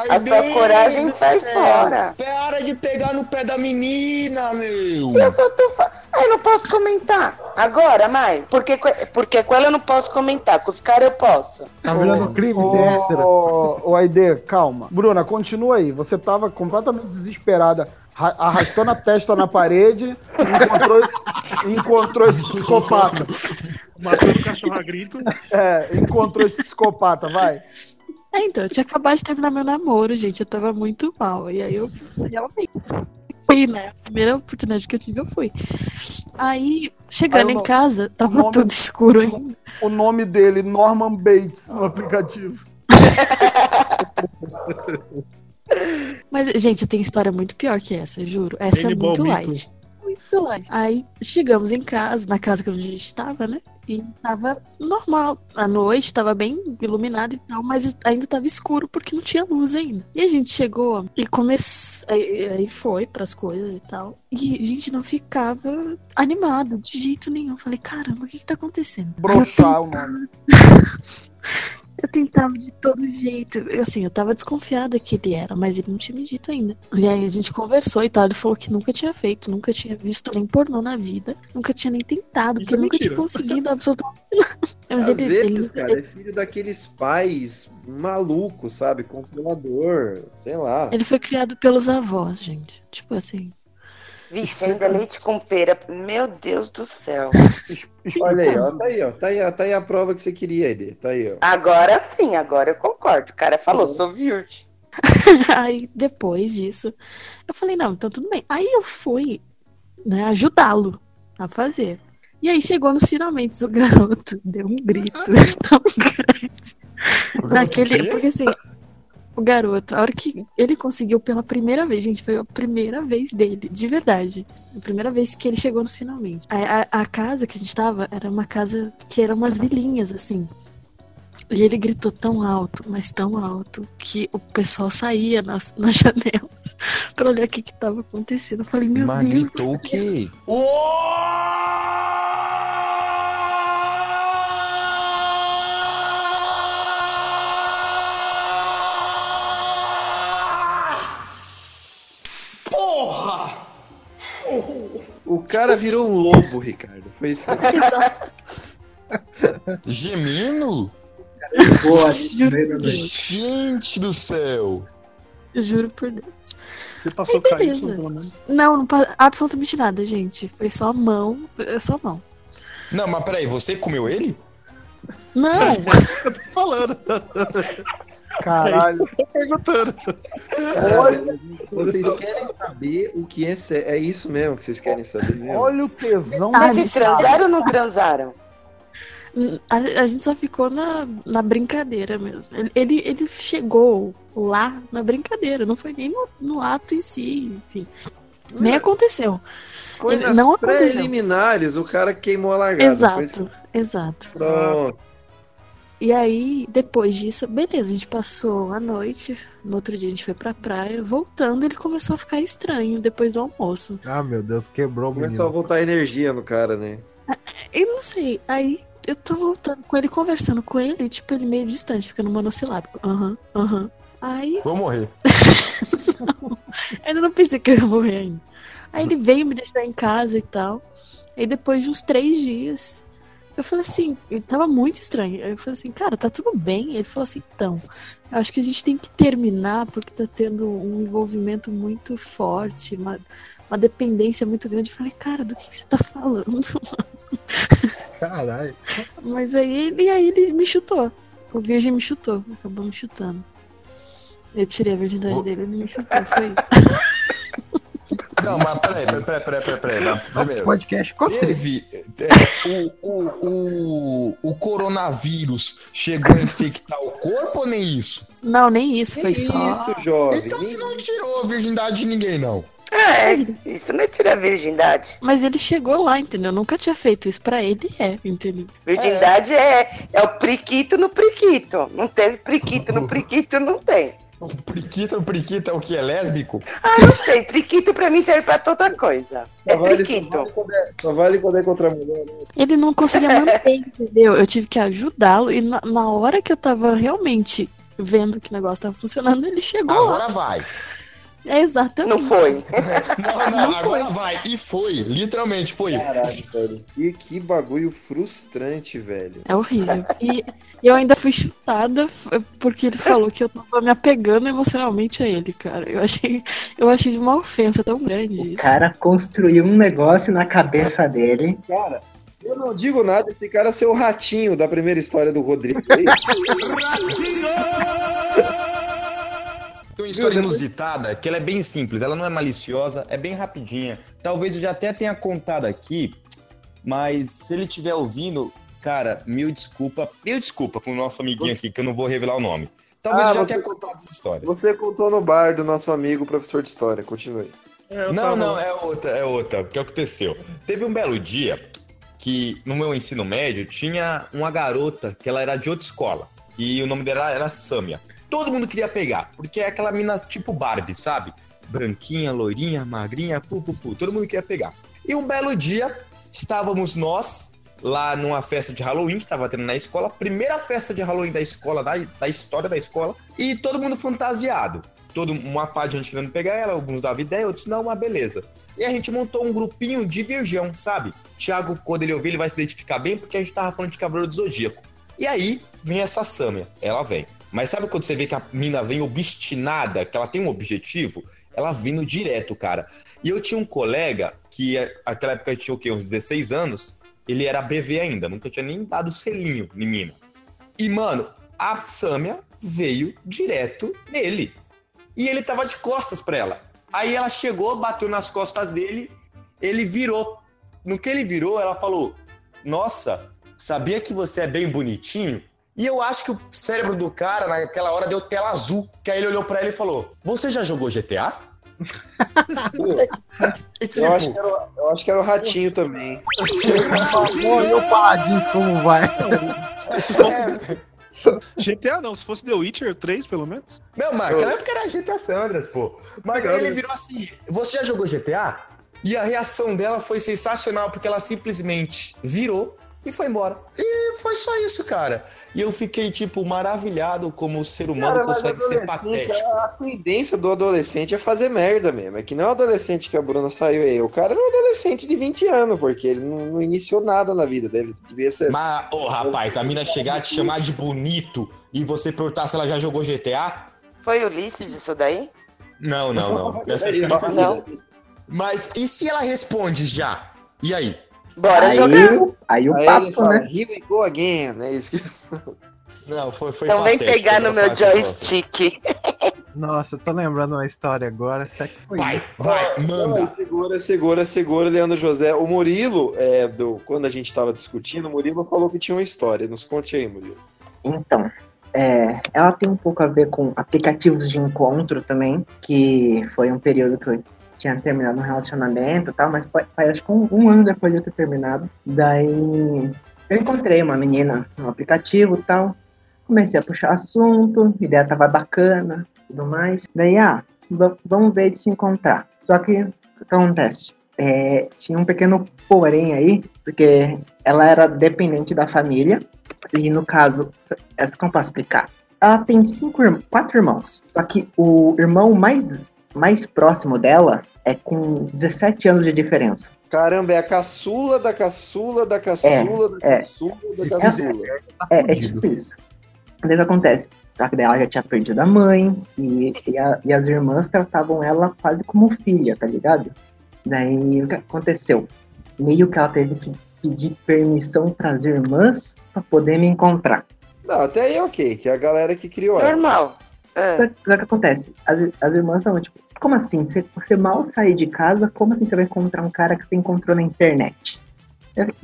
ai, a sua coragem sai céu. fora. Para de pegar no pé da menina, meu. Eu só tô. Fa... Ai, não posso comentar. Agora, mais. Porque, porque com ela eu não posso comentar. Com os caras eu posso. Tá virando crime Ô, extra. ô, ô, Aide, calma. Bruna, continua aí. Você tava completamente desesperada, ra- arrastando a testa na parede e encontrou, encontrou esse psicopata. Matando o cachorro a grito. É, encontrou esse psicopata, vai. É, então, eu tinha acabado de terminar meu namoro, gente. Eu tava muito mal. E aí eu realmente fui, né? A primeira oportunidade que eu tive, eu fui. Aí, chegando Aí em casa, tava nome- tudo escuro ainda. O nome dele, Norman Bates, no aplicativo. [laughs] Mas, gente, eu tenho história muito pior que essa, juro. Essa é Hannibal muito Mito. light. Muito light. Aí chegamos em casa, na casa que a gente tava, né? E tava normal. A noite tava bem iluminada e tal, mas ainda tava escuro porque não tinha luz ainda. E a gente chegou e começou. Aí, aí foi pras coisas e tal. E a gente não ficava animado de jeito nenhum. Eu Falei, caramba, o que que tá acontecendo? Brochar o nome. [laughs] Eu tentava de todo jeito. Assim, eu tava desconfiada que ele era, mas ele não tinha me dito ainda. E aí a gente conversou e tal. Ele falou que nunca tinha feito, nunca tinha visto nem pornô na vida, nunca tinha nem tentado, Isso porque é nunca tinha conseguido [laughs] absolutamente nada. [laughs] Mas Às ele, vezes, ele, cara, é filho daqueles pais malucos, sabe? Controlador, sei lá. ele foi criado pelos avós, gente. Tipo assim. Vixe, ainda leite com pera. Meu Deus do céu. [laughs] Olha aí, Então. ó, tá aí, ó. Tá aí, tá aí a prova que você queria, Ede. Tá aí, ó. Agora sim, agora eu concordo. O cara falou, sou virgem. [laughs] aí depois disso, eu falei, não, então tudo bem. Aí eu fui, né, ajudá-lo a fazer. E aí chegou nos finalmente, o garoto deu um grito [laughs] tão grande. Naquele, porque assim, o garoto, a hora que ele conseguiu pela primeira vez, gente, foi a primeira vez dele, de verdade. A primeira vez que ele chegou nos finalmente. A, a, a casa que a gente tava era uma casa que era umas vilinhas, assim. E ele gritou tão alto, mas tão alto, que o pessoal saía nas, [laughs] nas janelas pra olhar o que que tava acontecendo. Eu falei, meu Mas Deus. do gritou o quê? Porra! Cara [laughs] virou um lobo, Ricardo. Foi isso [laughs] Gemino? [laughs] Juro, Gente do céu! juro por Deus. Você passou Caílson, beleza. pelo menos. Não, não pa- absolutamente nada, gente. Foi só mão, é só mão. Não, mas peraí, você comeu ele? Não! Eu tô falando. Caralho. Tô perguntando. Olha, vocês querem saber o que é É isso mesmo que vocês querem saber mesmo? Olha o tesão Ah, Mas se transaram ou não transaram? A, a gente só ficou na, na brincadeira mesmo. Ele, ele, ele chegou lá na brincadeira, não foi nem no, no ato em si, enfim. Nem aconteceu. Foi Ele- nas não aconteceu. preliminares, o cara queimou a largada. foi? Exato, exato. Pronto. E aí, depois disso, beleza, a gente passou a noite, no outro dia a gente foi pra praia, voltando ele começou a ficar estranho depois do almoço. Ah, meu Deus, quebrou o Começou a voltar energia no cara, né? Eu não sei, aí eu tô voltando com ele, conversando com ele, tipo, ele meio distante, ficando monossilábico. Aham, aham. Aí Vou morrer. [laughs] Ainda não pensei que eu ia morrer ainda. Aí ele veio me deixar em casa e tal. Aí depois de uns três dias, eu falei assim, ele tava muito estranho. Eu falei assim, cara, tá tudo bem? Ele falou assim, então, eu acho que a gente tem que terminar porque tá tendo um envolvimento muito forte, uma, uma dependência muito grande. Eu falei, cara, do que, que você tá falando? [laughs] Caralho. Mas aí ele, aí ele me chutou. O virgem me chutou, acabou me chutando. Eu tirei a virgindade dele, ele me chutou, foi isso. [laughs] Não, mas peraí, peraí, peraí, peraí, peraí, Primeiro, Podcast ficou teve. é, o, o, o, o coronavírus chegou a infectar o corpo ou nem isso? Não, nem isso, foi só. Isso, jovem. Então você não tirou a virgindade de ninguém, não. É, isso não é tirar virgindade. Mas ele chegou lá, entendeu? Eu nunca tinha feito isso pra ele, é, entendeu? Virgindade é, é o priquito no priquito. Não teve priquito no priquito, não tem. [laughs] O priquito, o priquito é o que? É lésbico? Ah, não sei. Priquito pra mim serve pra toda coisa. É Só vale, só, priquito. vale quando é, só vale quando é contra a mulher, né? Ele não conseguia [laughs] manter, entendeu? Eu tive que ajudá-lo e na, na hora que eu tava realmente vendo que o negócio tava funcionando, ele chegou lá. Agora vai. É exatamente. Não foi. [laughs] Não, não, agora vai. E foi, literalmente foi. Caralho, velho. E que bagulho frustrante, velho. É horrível. E eu ainda fui chutada porque ele falou que eu tava me apegando emocionalmente a ele, cara. Eu achei, eu achei de uma ofensa tão grande O isso. cara construiu um negócio na cabeça dele. Cara, eu não digo nada, esse cara é ser o ratinho da primeira história do Rodrigo. aí. [laughs] Tem uma história inusitada que ela é bem simples, ela não é maliciosa, é bem rapidinha. Talvez eu já até tenha contado aqui, mas se ele estiver ouvindo, cara, mil desculpa, mil desculpa com o nosso amiguinho aqui, que eu não vou revelar o nome. Talvez Ah, eu já você- tenha contado essa história. Você contou no bar do nosso amigo professor de história, continue. Não, não, é outra, é outra. O que aconteceu? Teve um belo dia que no meu ensino médio tinha uma garota que ela era de outra escola. E o nome dela era Samia. Todo mundo queria pegar, porque é aquela mina tipo Barbie, sabe? Branquinha, loirinha, magrinha, pu, pu, pu. Todo mundo queria pegar. E um belo dia, estávamos nós lá numa festa de Halloween que estava tendo na escola. Primeira festa de Halloween da escola, da, da história da escola. E todo mundo fantasiado. Todo, uma parte de gente querendo pegar ela, alguns davam ideia, outros não, mas beleza. E a gente montou um grupinho de virgão, sabe? Thiago, quando ele ouvir, ele vai se identificar bem, porque a gente tava falando de Cavaleiro do Zodíaco. E aí, vem essa Samia, ela vem. Mas sabe quando você vê que a mina vem obstinada, que ela tem um objetivo? Ela vindo direto, cara. E eu tinha um colega que, é, naquela época, tinha o quê? Uns 16 anos. Ele era BV ainda, nunca tinha nem dado selinho em mina. E, mano, a Samia veio direto nele. E ele tava de costas pra ela. Aí ela chegou, bateu nas costas dele, ele virou. No que ele virou, ela falou: Nossa, sabia que você é bem bonitinho? E eu acho que o cérebro do cara, naquela hora, deu tela azul. Que aí ele olhou pra ele e falou: Você já jogou GTA? [laughs] E, tipo, Eu acho, que era, o- eu acho que era o ratinho também. Pô, e o Paladins como vai? Se fosse, GTA não, se fosse The Witcher 3, pelo menos. Não, mas naquela época era GTA Sandras, pô. Mas ele virou assim. Você já jogou GTA? E a reação dela foi sensacional, porque ela simplesmente virou e foi embora. E foi só isso, cara. E eu fiquei, tipo, maravilhado como o ser humano Cara, consegue ser patético. A tendência do adolescente é fazer merda mesmo. É que não é o adolescente que a Bruna saiu aí. O cara era um adolescente de 20 anos, porque ele não, não iniciou nada na vida. Deve, devia ser. Mas, ô rapaz, a mina chegar te chamar de bonito e você perguntar se ela já jogou GTA? Foi Ulisses isso daí? Não, não, não. [laughs] Essa Não. época não. Mas e se ela responde já? E aí? Bora Aí- jogar. Aí o Aí papo, fala, né? Here we go again, né? Isso que... [laughs] Não, foi, foi Então vem pegar no meu joystick. [laughs] Nossa, eu tô lembrando uma história agora. Será que foi isso? Vai, Não, segura, segura, segura, Leandro José. O Murilo, é, do, quando a gente tava discutindo, o Murilo falou que tinha uma história. Nos conte aí, Murilo. Então, é, ela tem um pouco a ver com aplicativos de encontro também, que foi um período que eu tinha terminado um relacionamento e tal, mas acho que um, ano depois de eu ter terminado. Daí eu encontrei uma menina no aplicativo e tal, comecei a puxar assunto, a ideia tava bacana tudo mais. Daí, ah, va- vamos ver de se encontrar. Só que o que acontece? É, tinha um pequeno porém aí, porque ela era dependente da família, e no caso, é, como posso explicar? Ela tem cinco, quatro irmãos. Só que o irmão mais, mais próximo dela é com 17 anos de diferença. Caramba, é a caçula da caçula da caçula da é. caçula da caçula. É, é tipo isso. Daí o que acontece? Só que daí ela já tinha perdido a mãe e, e, a- e as irmãs tratavam ela quase como filha, tá ligado? Daí o que aconteceu? Meio que ela teve que pedir permissão pras irmãs pra poder me encontrar. Não, até aí é ok, que é a galera que criou ela. Normal. Só que só que acontece? As, as irmãs estavam tipo, como assim? Você, você mal sair de casa, como assim você vai encontrar um cara que você encontrou na internet?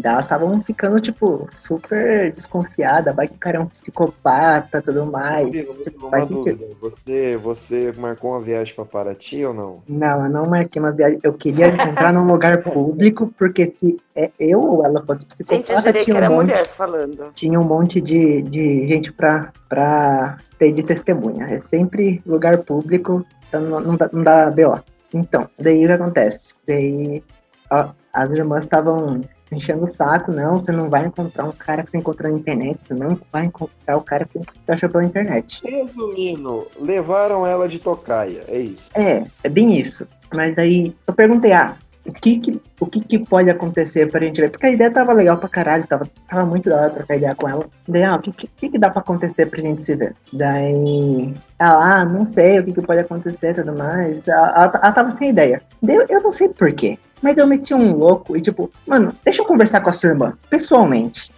Elas estavam ficando, tipo, super desconfiadas, vai que o cara é um psicopata e tudo mais. Murilo, Tipo, faz sentido. Você, você marcou uma viagem pra Paraty ou não? Não, eu não marquei uma viagem. Eu queria encontrar num lugar público, porque se é eu ou ela fosse Gente, eu psicopata, jurei que tinha um era monte, mulher falando. tinha um monte de, de gente pra, pra ter de testemunha. É sempre lugar público, então não, não dá, não dá BO. Então, daí o que acontece? Daí ó, as irmãs estavam enchendo o saco, não, você não vai encontrar um cara que você encontrou na internet, você não vai encontrar o cara que você achou pela internet. Resumindo, levaram ela de tocaia, é isso. É, é bem isso. Mas daí eu perguntei, ah, o que que, o que que pode acontecer pra gente ver? Porque a ideia tava legal pra caralho, tava, tava muito da hora trocar ideia com ela. Daí, ah, o que, que, que dá pra acontecer pra gente se ver? Daí, ela, ah, não sei o que que pode acontecer e tudo mais. Ela, ela, ela tava sem ideia. Daí eu, eu não sei porquê, mas eu meti um louco e tipo, mano, deixa eu conversar com a sua irmã, pessoalmente.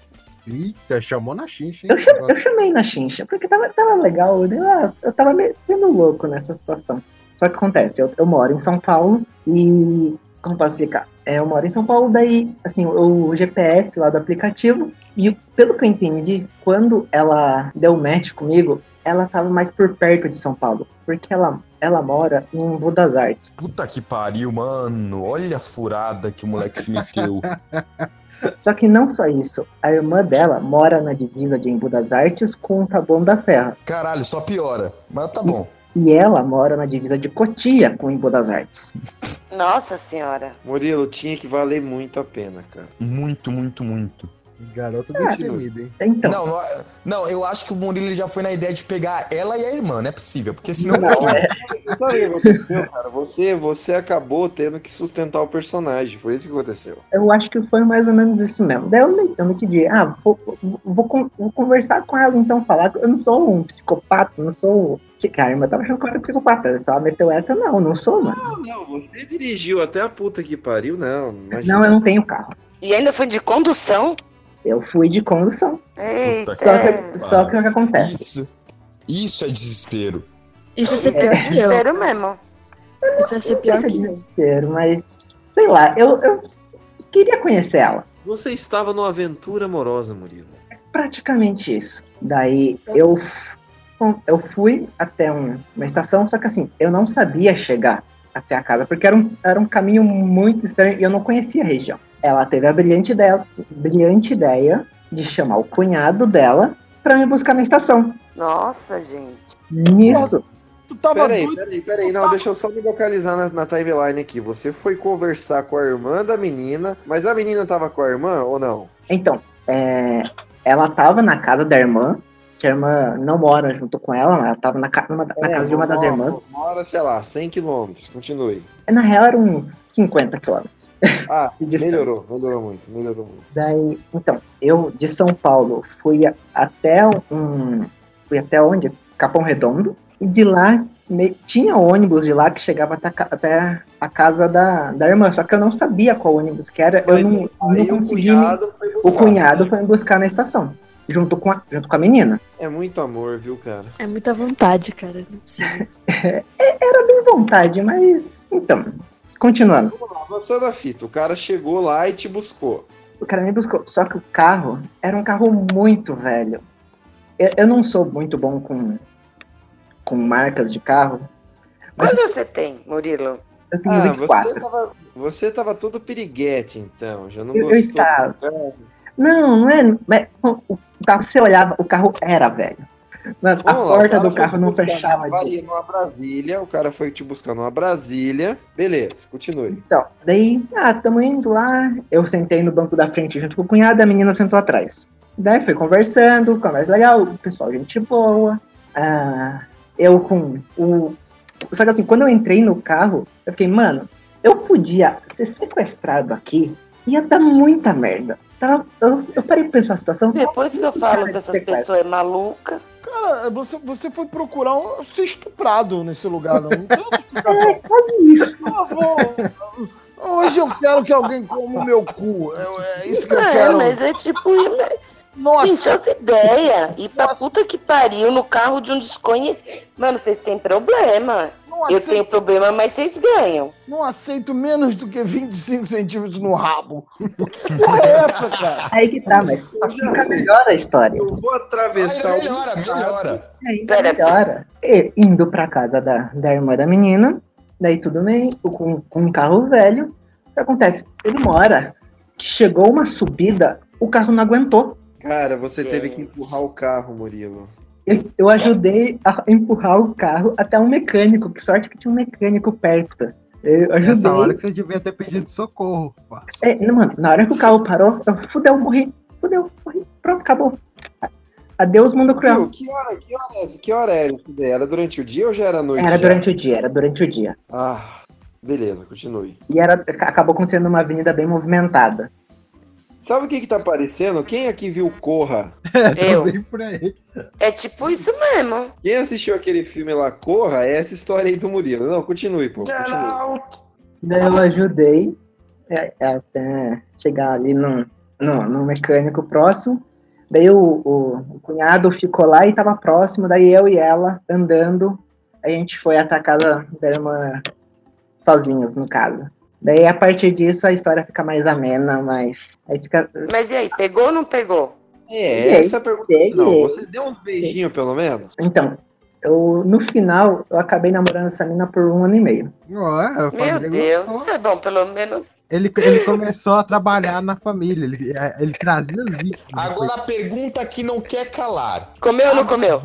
Eita, chamou na xincha, hein? Eu, cham- eu chamei na chincha, porque tava, tava legal, né? Eu tava metendo louco nessa situação. Só que acontece, eu, eu moro em São Paulo e. Como posso explicar? É, eu moro em São Paulo, daí, assim, o GPS lá do aplicativo, e pelo que eu entendi, quando ela deu match comigo, ela tava mais por perto de São Paulo, porque ela, ela mora em Budas Artes. Puta que pariu, mano. Olha a furada que o moleque se meteu. [laughs] Só que não só isso, a irmã dela mora na divisa de Embu das Artes com o Taboão da Serra. Caralho, só piora. Mas tá bom. E ela mora na divisa de Cotia com o Embu das Artes. Nossa senhora. Murilo, tinha que valer muito a pena, cara. Muito, muito, muito. Garoto Ah, destemido, hein? Então. Não, não, não, eu acho que o Murilo já foi na ideia de pegar ela e a irmã, não é possível. Porque senão. Não, é. Sabe o que aconteceu, cara? Você, você acabou tendo que sustentar o personagem. Foi isso que aconteceu. Eu acho que foi mais ou menos isso mesmo. Daí eu me, eu me pedi, ah, vou, vou, vou con- vou conversar com ela então, falar que eu não sou um psicopata, não sou. Cara, eu tava achando que eu era psicopata. Ela meteu essa, não, não sou, mano. Não, não, você dirigiu até a puta que pariu, não. imagina. Não, eu não tenho carro. E ainda foi de condução? Eu fui de condução. Eita. Só que, só que o que acontece? Isso, isso é desespero. Isso é ser pior que eu. Sério mesmo. Isso é ser Não pior é que eu. desespero, mas. Sei lá, eu, eu queria conhecer ela. Você estava numa aventura amorosa, Murilo. praticamente isso. Daí eu, eu fui até um- uma estação, só que assim, eu não sabia chegar até a casa, porque era um, era um caminho muito estranho e eu não conhecia a região. Ela teve a brilhante ideia, brilhante ideia de chamar o cunhado dela pra me buscar na estação. Nossa, gente. Nisso. Tu tava Peraí, doido? peraí, peraí. Não, deixa eu só me localizar na, na timeline aqui. Você foi conversar com a irmã da menina, mas a menina tava com a irmã ou não? Então, é, ela tava na casa da irmã, que a irmã não mora junto com ela, ela tava na, ca- numa- na casa de uma das mora- irmãs. Mora, sei lá, 100 quilômetros. Continue. Na real, eram uns 50 quilômetros. Ah, [laughs] melhorou, melhorou muito, melhorou muito. Daí, então, eu de São Paulo fui até um. Fui até onde? Capão Redondo. E de lá me- tinha ônibus de lá que chegava até, a casa da, da irmã. Só que eu não sabia qual ônibus que era. Eu não, não o consegui. me- cunhado o buscar. cunhado foi me buscar na estação. Junto com a, junto com a menina. É muito amor, viu, cara? É muita vontade, cara. Não precisa. [laughs] Era bem vontade, mas. Então, continuando. Vamos lá, avançando a fita. O cara chegou lá e te buscou. O cara me buscou. Só que o carro era um carro muito velho. Eu, eu não sou muito bom com, com marcas de carro. Mas Quanto você tem, Murilo? eu tenho Ah, 24. você tava, você tava todo piriguete, então. Já não Eu- eu gostou. estava. Não, não é. mas, o carro, você olhava, o carro era velho. Mano, a porta do carro não fechava. Bahia, numa Brasília. O cara foi te buscar numa Brasília. Beleza, continue. Então, daí, ah, tamo indo lá. Eu sentei no banco da frente junto com o cunhado, a menina sentou atrás. Daí foi conversando, conversa legal, o pessoal, gente boa. Ah, eu com o. Só que assim, quando eu entrei no carro, eu fiquei, mano, eu podia ser sequestrado aqui, ia dar muita merda. Tava- Eu, eu parei pra pensar a situação. Depois que eu falo que essas pessoas é maluca. Cara, você, você foi procurar um, ser estuprado nesse lugar, não? É, quase isso. Por favor. Hoje eu quero que alguém coma o meu cu. É, é isso que eu É, quero. mas é tipo. ir- Nossa. Gente, as ideias. Ir pra puta que pariu no carro de um desconhecido. Mano, vocês têm problema. Não Eu aceito. tenho problema, mas vocês ganham. Não aceito menos do que 25 centímetros no rabo. [laughs] Porra é essa, cara? Aí que tá, mas só fica melhor a história. Eu vou atravessar Aí o. melhora, melhora. Ainda melhora. E, indo pra casa da, da irmã da menina, daí tudo bem, com, com um carro velho. O que acontece? Ele mora, que chegou uma subida, o carro não aguentou. Cara, você teve que empurrar o carro, Murilo. Eu, eu ajudei a empurrar o carro até um mecânico, que sorte que tinha um mecânico perto. Eu Nessa ajudei. hora que você devia ter pedido socorro. É, não, mano, na hora que o carro parou, eu fudeu, morri. Fudeu, morri. Pronto, acabou. Adeus, mundo cruel. que hora, que hora, é que hora daí? Era durante o dia ou já era noite? Era já? durante o dia, era durante o dia. Ah, beleza, continue. E era, acabou acontecendo numa avenida bem movimentada. Sabe o que que tá aparecendo? Quem aqui viu Corra? [laughs] Eu. Bem por aí. É tipo isso mesmo. Quem assistiu aquele filme lá, Corra, é essa história aí do Murilo. Não, continue, pô. Continue. Daí eu ajudei é, até chegar ali no, no, no mecânico próximo. Daí o, o, o cunhado ficou lá e tava próximo, daí eu e ela andando. Aí a gente foi até a casa da irmã sozinhos, no caso. Daí a partir disso a história fica mais amena, mas. Aí fica. Mas e aí, pegou ou não pegou? É, Peguei, essa é pergunta. peguei. Não, você deu uns beijinhos, pelo menos? Então, eu, no final, eu acabei namorando essa mina por um ano e meio. É, a Meu Deus. gostou. É bom, pelo menos. Ele, ele começou a trabalhar na família, ele, ele trazia as vítimas. Agora a pergunta que não quer calar. Comeu ou não comeu?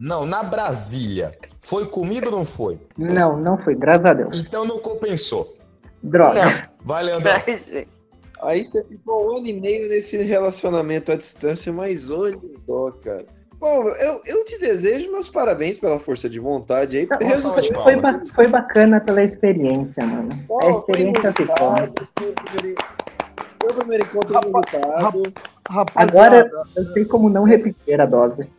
Não, na Brasília. Foi comido ou não foi? Não, não foi, graças a Deus. Então não compensou. Droga. [laughs] Vai, Leandro. Ai, gente. Aí você ficou um ano e meio nesse relacionamento à distância, mas olha dó, cara. Bom, eu, eu te desejo meus parabéns pela força de vontade aí. de resultou- Foi, ba- foi bacana pela experiência, mano. A experiência ficou. Meu primeiro encontro limitado. Agora Rapaziada, eu sei como não repetir a dose.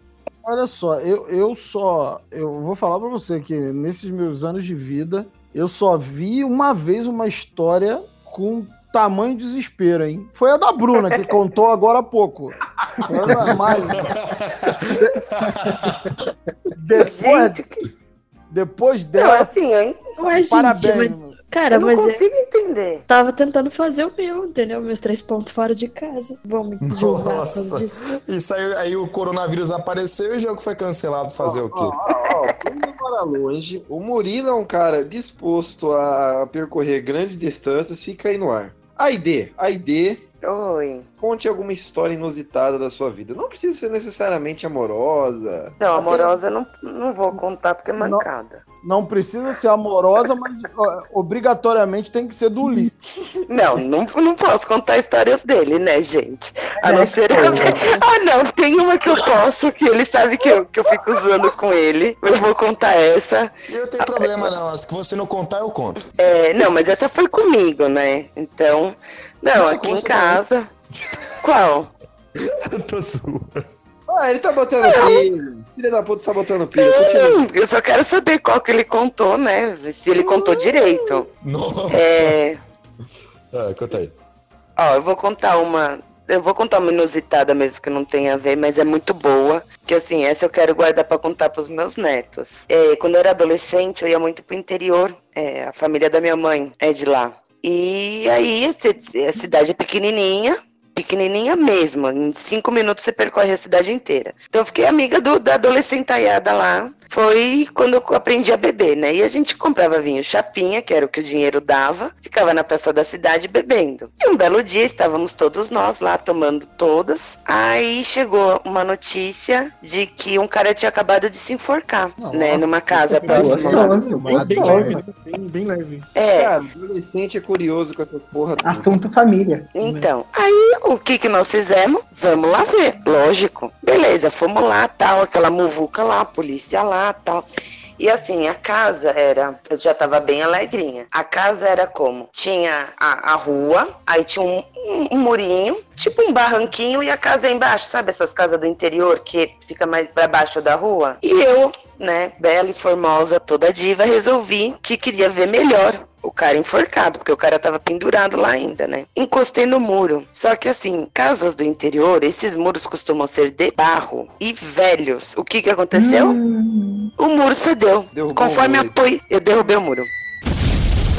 olha só, eu, eu só. Eu vou falar pra você que nesses meus anos de vida, eu só vi uma vez uma história com tamanho desespero, hein? Foi a da Bruna, que contou agora há pouco. Foi mais. Depois, depois Não, dela. assim, hein? Ué, gente, Parabéns, mas. Cara, Eu não mas é- consigo entender. tava tentando fazer o meu, entendeu? Meus três pontos fora de casa. Vão me julgar por disso. Isso aí, aí o coronavírus apareceu e o jogo foi cancelado. Fazer o quê? Ó, indo para longe, o Murilo é um cara disposto a percorrer grandes distâncias, fica aí no ar. A ID, a ID Oi. Conte alguma história inusitada da sua vida. Não precisa ser necessariamente amorosa. Não, amorosa não, não vou contar porque é mancada. Não precisa ser amorosa, mas ó, obrigatoriamente tem que ser do Ulisses. Não, não, não posso contar histórias dele, né, gente? A não ser. [laughs] Ah, não, tem uma que eu posso, que ele sabe que eu, que eu fico zoando com ele. Eu vou contar essa. E não tem problema não, as que você não contar eu conto. É, não, mas essa foi comigo, né? Então. Não, Não, aqui em casa. Qual? [laughs] Eu tô zoando. Ah, ele tá botando pilha. Filha da puta tá botando pilha. Hum, eu só quero saber qual que ele contou, né? Se ele contou direito. Nossa. É. Ah, conta aí. Ó, eu vou contar uma. Eu vou contar uma inusitada mesmo que não tem a ver, mas é muito boa. Que assim, essa eu quero guardar pra contar pros meus netos. É, quando eu era adolescente, eu ia muito pro interior. É, a família da minha mãe é de lá. E aí, a cidade é pequenininha, pequenininha mesmo. Em cinco minutos você percorre a cidade inteira. Então eu fiquei amiga do, da adolescentaiada lá. Foi quando eu aprendi a beber, né? E a gente comprava vinho chapinha, que era o que o dinheiro dava, ficava na praça da cidade bebendo. E um belo dia estávamos todos nós lá tomando todas. Aí chegou uma notícia de que um cara tinha acabado de se enforcar, né? Numa casa próxima. Gostoso, Bem gostoso. bem, bem leve. É. Cara, adolescente é curioso com essas porra. tudo. Assunto família. Então, aí o que que nós fizemos? Vamos lá ver, lógico. Beleza, fomos lá, tal, aquela muvuca lá, a polícia lá, tal. E assim, a casa era. Eu já tava bem alegrinha. A casa era como? Tinha a, a rua, aí tinha um, um- um murinho, tipo um barranquinho, e a casa embaixo, sabe essas casas do interior que fica mais pra baixo da rua? E eu, né, bela e formosa, toda diva, resolvi que queria ver melhor o cara enforcado, porque o cara tava pendurado lá ainda, né? Encostei no muro. Só que assim, casas do interior, esses muros costumam ser de barro e velhos. O que que aconteceu? O muro cedeu. Conforme apoio, eu derrubei o muro.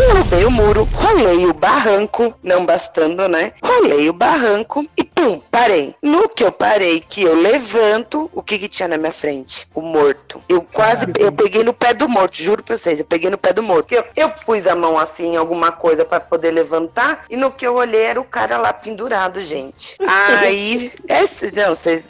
Derrubei o muro, rolei o barranco, não bastando, né? Rolei o barranco e pum, parei. No que eu parei, que eu levanto, o que que tinha na minha frente? O morto. Eu quase, eu peguei no pé do morto, juro pra vocês, eu peguei no pé do morto. Eu, eu pus a mão assim alguma coisa pra poder levantar e no que eu olhei era o cara lá pendurado, gente. Aí, esse, [laughs] não, vocês,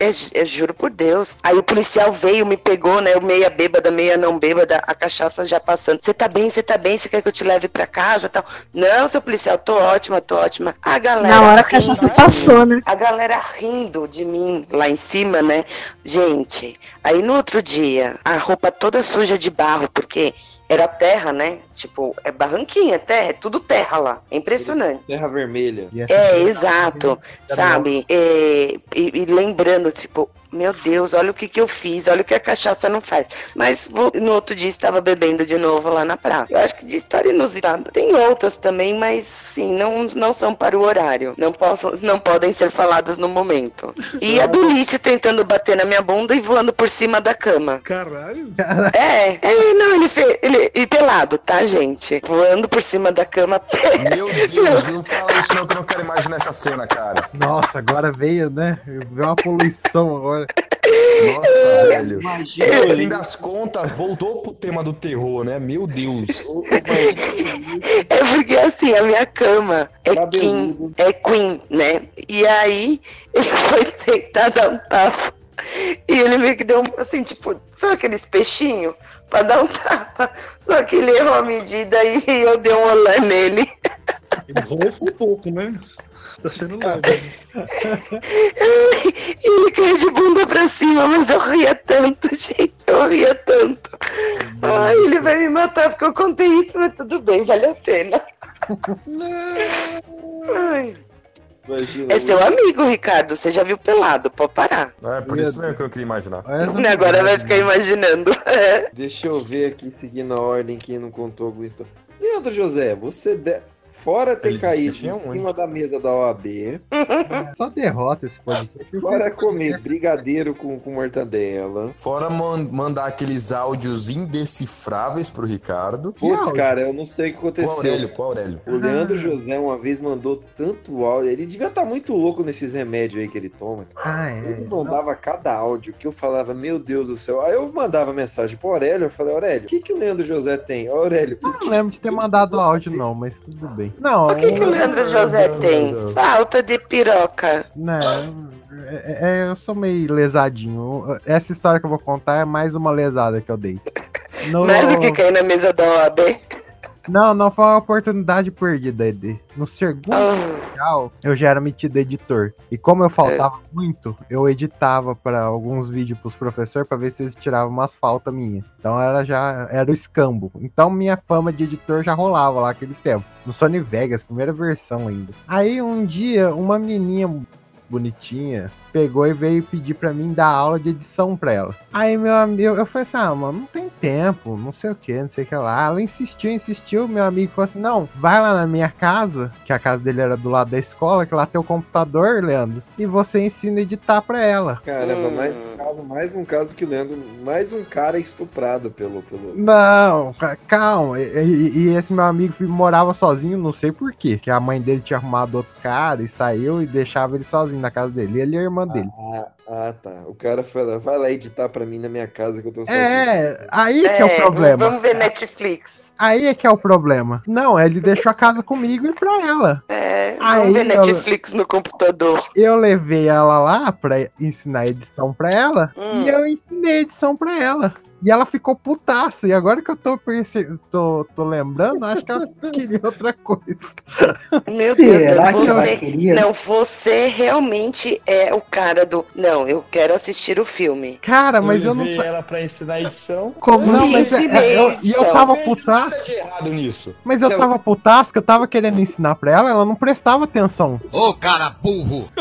é- eu juro por Deus. Aí o policial veio, me pegou, né? Eu meia bêbada, meia não bêbada, a cachaça já passando. Você tá bem, você tá bem, você quer que eu te leve pra casa tal? Não, seu policial, tô ótima, tô ótima. A galera. Na hora a rindo, cachaça passou, né? a galera rindo de mim lá em cima, né? Gente, aí no outro dia, a roupa toda suja de barro, porque era terra, né? Tipo, é barranquinha, é terra, é tudo terra lá. É impressionante. Terra vermelha. É, exato, sabe? É, e, e lembrando, tipo, meu Deus, olha o que que eu fiz, olha o que a cachaça não faz. Mas vou- no outro dia estava bebendo de novo lá na praia. Eu acho que de história inusitada. Tem outras também, mas sim, não, não são para o horário. Não, posso, não podem ser faladas no momento. E a do Ulisses tentando bater na minha bunda e voando por cima da cama. Caralho. É, é não, ele, fe, ele, e pelado, tá, gente? Voando por cima da cama. Meu Deus, não fala isso não que eu não quero imaginar essa cena, cara. Nossa, agora veio, né? Veio uma poluição agora. Nossa, velho. Imagina, No fim das contas, voltou pro tema do terror, né? Meu Deus. É porque assim, a minha cama é King, é Queen, né? E aí ele [laughs] foi sentar dar um tapa. E ele meio que deu um, assim, tipo, sabe aqueles peixinhos? Pra dar um tapa. Só que ele errou a medida e eu dei um olé nele. Ele rofa um pouco, né? Tá sendo leve. Ele caiu de bunda pra cima, mas eu ria tanto, gente. Eu ria tanto. Ai, ele vai me matar porque eu contei isso, mas tudo bem, vale a pena. Ai. Imagina. É seu amigo, Ricardo. Você já viu pelado, pode parar. É, por isso mesmo que eu não queria imaginar. Agora vai ficar imaginando. É. [laughs] Deixa eu ver aqui, seguindo a ordem, quem não contou alguma história. Leandro José, você. De... Fora ter Ele caído em cima da mesa da OAB, [laughs] Só derrota esse podcast. fora comer brigadeiro com, com mortadela. Fora man- mandar aqueles áudios indecifráveis pro Ricardo. Putz, cara, eu não sei o que aconteceu. Aurélio, pro Aurélio. O Leandro José uma vez mandou tanto áudio. Ele devia estar muito louco nesses remédios aí que ele toma. Ah, é. Ele mandava cada áudio que eu falava, meu Deus do céu. Aí eu mandava mensagem pro Aurélio, eu falei, Aurélio, o que, que o Leandro José tem? Aurélio, Eu não lembro de ter mandado áudio, não, mas tudo bem. Não, O que, que o Leandro José tem? Falta de piroca. Não, é, é, eu sou meio lesadinho. Essa história que eu vou contar é mais uma lesada que eu dei. [laughs] No- Mais o que cai na mesa da OAB. Não, não foi uma oportunidade perdida, Ed. No segundo Ah. eu já era metido editor. E como eu faltava muito, eu editava para alguns vídeos pros professores para ver se eles tiravam umas faltas minhas. Então era já era o escambo. Então minha fama de editor já rolava lá aquele tempo. No Sony Vegas, primeira versão ainda. Aí um dia, uma menininha bonitinha pegou e veio pedir pra mim dar aula de edição pra ela. Aí meu amigo, eu falei assim: "Ah, mano, não tem tempo, não sei o que, não sei o que lá". Ela insistiu, insistiu, meu amigo falou assim: "Não, vai lá na minha casa, que a casa dele era do lado da escola, que lá tem o computador, Leandro, e você ensina a editar pra ela". Caramba, mais um caso, mais um caso que o Leandro, mais um cara estuprado pelo. pelo... Não, ca- calma. E, e- e esse meu amigo morava sozinho, não sei porquê. Que a mãe dele tinha arrumado outro cara e saiu e deixava ele sozinho na casa dele. Ele e a irmã dele. Ah, ah, tá. O cara lá, vai lá editar pra mim na minha casa que eu tô sozinho. É, aí que é o É, problema. Vamos ver Netflix. Aí é que é o problema. Não, ele deixou a casa comigo e pra ela. É, Aí, vamos ver eu- Netflix no computador. Eu levei ela lá pra ensinar edição pra ela Hum. e eu ensinei edição pra ela. E ela ficou putaça. E agora que eu tô, perce... tô, tô lembrando, acho que ela [laughs] queria outra coisa. Meu Deus, Será não, que você, queria? não, você realmente é o cara do. Não, eu quero assistir o filme. Cara, mas eu, não. ela pra ensinar edição. Como não, mas é- é- eu, e eu tava putaço. errado nisso. Mas eu tava putaço que eu tava querendo ensinar pra ela, ela não prestava atenção. Ô, cara burro! [laughs]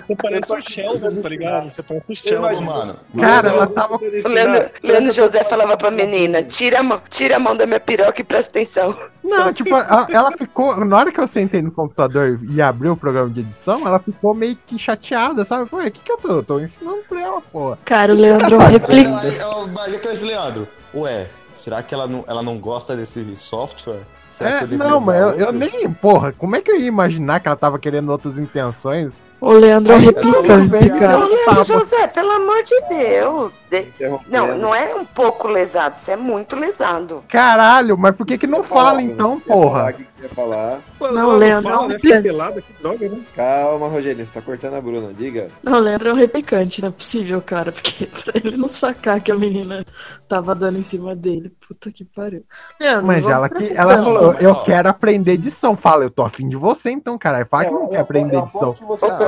Você parece o Sheldon, tá ligado? Você parece o Sheldon, mano. Cara, ela tava. O Leandro, Leandro José falava pra menina: tira a, mão, tira a mão da minha piroca e presta atenção. Não, [laughs] tipo, ela, ela ficou. Na hora que eu sentei no computador e abri o programa de edição, ela ficou meio que chateada, sabe? Foi, o que que eu tô? Eu tô ensinando pra ela, porra. Cara, o Leandro replica. Aí, ó, Mas é que eu disse, Leandro, ué, será que ela não, ela não gosta desse software? Será É, não, mas eu, eu nem. Porra, como é que eu ia imaginar que ela tava querendo outras intenções? O Leandro é um replicante, cara. Tava. José, pelo amor de Deus. De- Não, não é um pouco lesado, você é muito lesado. Caralho, mas por que que não fala então, porra? O que que você ia falar? Não, o Leandro é um replicante. que droga, né? Calma, Rogério, você tá cortando a Bruna, diga. Não, o Leandro é um replicante, não é possível, cara. Porque [laughs] pra ele não sacar que a menina tava dando em cima dele. Puta que pariu. Leandro, Mas ela, que, ela falou, eu quero aprender edição. Fala, eu tô afim de você então, cara. Fala que não quer aprender edição.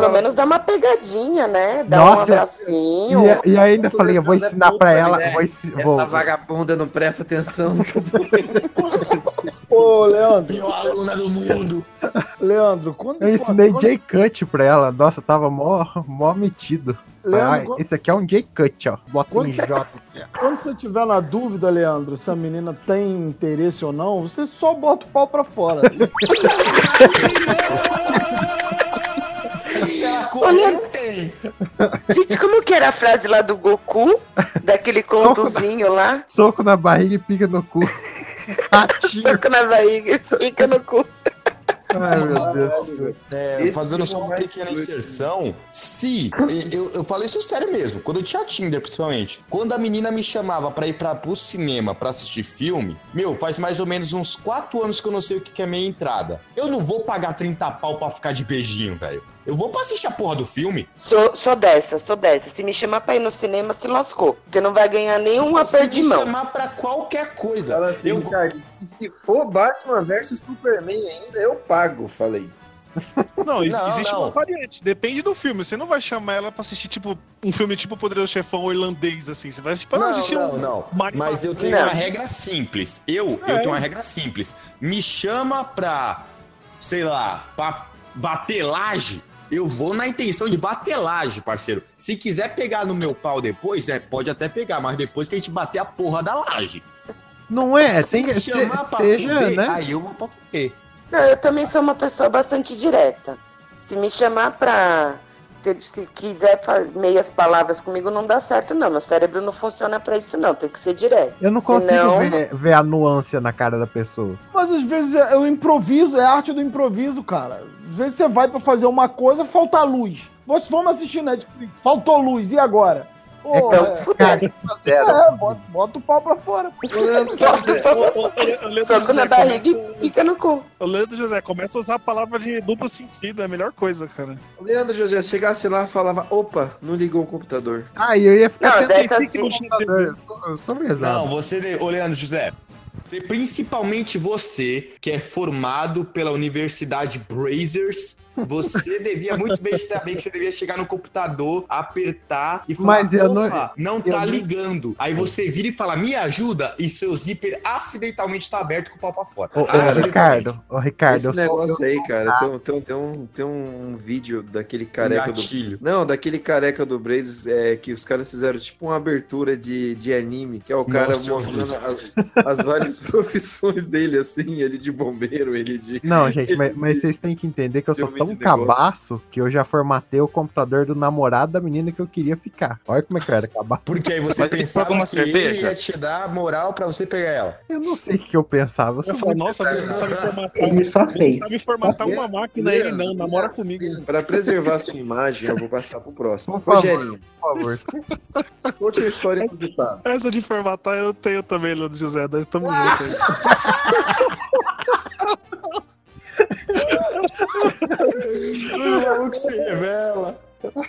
Pelo menos dá uma pegadinha, né? Dá um Nossa, abracinho. E, e ainda falei, eu vou ensinar pra ela. né? Vou, ensi- Essa vou- vagabunda não presta atenção no que eu tô [laughs] Ô, Leandro. Pior aluna do mundo. Leandro, quando Eu ensinei J-Cut pra ela. Nossa, tava mó, mó metido. Leandro, Ah, esse aqui é um J-Cut, ó. Bota um Quando você- J. Quando você tiver na dúvida, Leandro, se a menina tem interesse ou não, você só bota o pau pra fora. [laughs] Ela Olha- tem. Gente, como que era a frase lá do Goku? Daquele contozinho lá? Soco na barriga e pica no cu. Soco na barriga e fica no cu. Ai, meu Deus do céu. É, fazendo só uma pequena inserção, se. Eu, eu falei isso sério mesmo, quando eu tinha Tinder, principalmente. Quando a menina me chamava pra ir pra, pro cinema pra assistir filme, meu, faz mais ou menos uns 4 anos que eu não sei o que que é meia entrada. Eu não vou pagar 30 pau pra ficar de beijinho, velho. Eu vou pra assistir a porra do filme. Sou, sou dessa, sou dessa. Se me chamar pra ir no cinema, se lascou. Porque não vai ganhar nenhum aperto Se de me mão. chamar pra qualquer coisa. Fala assim, eu, e se for Batman versus Superman ainda, eu pago, falei. Não, Não, existe não. uma variante. Depende do filme. Você não vai chamar ela pra assistir, tipo, um filme tipo Poderoso Chefão irlandês, assim. Você vai assistir, Não, assistir não, um, não. uma Mas eu tenho uma regra simples. Eu, eu É. tenho uma regra simples. Me chama pra, sei lá, pra bater laje. Eu vou na intenção de bater laje, parceiro. Se quiser pegar no meu pau depois, é, pode até pegar, mas depois que a gente bater a porra da laje. Não é, Se tem que chamar pra seja, fuder, né? aí eu vou pra fuder. Não, eu também sou uma pessoa bastante direta. Se me chamar pra. Se, se quiser meias palavras comigo, não dá certo, não. Meu cérebro não funciona pra isso, não. Tem que ser direto. Eu não consigo Senão- ver, ver a nuance na cara da pessoa. Mas às vezes é- eu improviso, é a arte do improviso, cara. Às vezes você vai pra fazer uma coisa, falta luz. Nós fomos assistir Netflix, faltou luz, e agora? Porra, Então, fudeu. É, bota, bota o pau pra fora. Barriga e fica no cu. O Leandro José, começa a usar a palavra de duplo sentido, é a melhor coisa, cara. O Leandro José chegasse lá e falava, opa, não ligou o computador. Ah, e eu ia ficar Não, até dessas pensei que não tinha computador. Eu sou, eu sou. Não, você, ô Leandro José, principalmente você, que é formado pela Universidade Brazers, você devia muito bem saber que você devia chegar no computador, apertar e falar, Mas eu não- "Opa, não eu tá não- ligando. Aí você vira e fala, me ajuda, e seu zíper acidentalmente tá aberto com o pau pra fora. Ô, ô. Ricardo, ô, Ricardo, Esse eu negócio eu- aí, cara, tem, um- tem, um- tem, um, tem um vídeo daquele careca Gatilho. do. Não, daquele careca do Brazes é, que os caras fizeram tipo uma abertura de, de anime, que é o cara Nossa, mostrando as, as várias [laughs] profissões dele, assim, ele de bombeiro, ele de. Não, gente, mas, mas vocês têm que entender que eu sou muito tão cabaço que eu já formatei o computador do namorado da menina que eu queria ficar. Olha como é que eu era cabaço. Porque aí você Mas ele pensava uma que ele cerveja? ia te dar moral pra você pegar ela. Eu não sei o que, eu pensava. Eu Eu muito nossa, você sabe formatar. Ele só Você fez. sabe formatar uma máquina, ele não, namora comigo. Pra preservar sua imagem, eu vou passar pro próximo. Por favor. Rogerinho, por favor. [laughs] conte a história do ditado. Essa de formatar eu tenho também, Leandro José, nós estamos juntos. [laughs] O maluco se revela.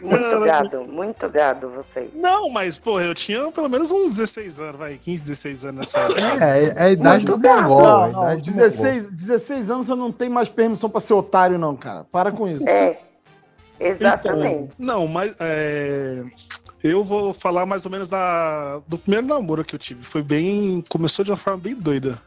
Muito gado, muito gado vocês. Não, mas, porra, eu tinha pelo menos uns 16 anos, vai, 15, 16 anos nessa época. É, é a idade do mongol. Não, não, idade do 16, 16 anos você não tem mais permissão pra ser otário, não, cara. Para com isso. É, exatamente. Então, não, mas é, eu vou falar mais ou menos da, do primeiro namoro que eu tive. Foi bem. Começou de uma forma bem doida.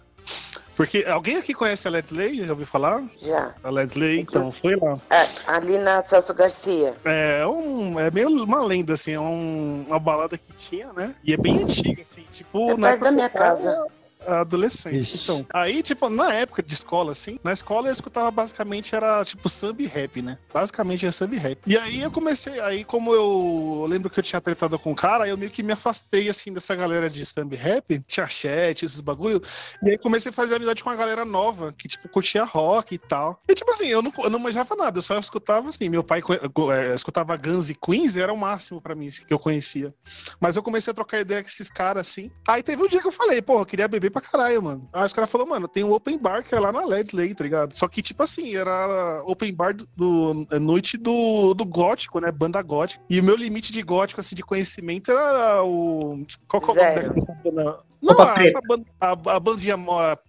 Porque alguém aqui conhece a Leslie? Já ouviu falar? Já. A Leslie, então, foi lá. É, ali na Celso Garcia. É, um, é meio uma lenda, assim, é um- uma balada que tinha, né? E é bem antiga, assim, tipo. É na perto da minha casa. Adolescente. Então, aí, tipo, na época de escola, assim, na escola eu escutava basicamente era tipo samba e rap, né? Basicamente era samba e rap. E aí eu comecei, aí como eu, lembro que eu tinha tretado com um cara, aí eu meio que me afastei, assim, dessa galera de samba e rap, tinha chat, esses bagulho. E aí comecei a fazer amizade com uma galera nova, que, tipo, curtia rock e tal. E, tipo assim, eu não, eu não manjava nada, eu só escutava, assim, meu pai é, escutava Guns e Queens, era o máximo pra mim, assim, que eu conhecia. Mas eu comecei a trocar ideia com esses caras, assim. Aí teve um dia que eu falei, porra, eu queria beber pra caralho, mano. Aí os caras falaram, mano, tem um open bar que é lá na Ledsley, tá ligado? Só que, tipo assim, era open bar do, do- é noite do, do gótico, né? Banda gótica. E o meu limite de gótico, assim, de conhecimento era o. Qual que é o nome? Não, a, essa banda, a, a bandinha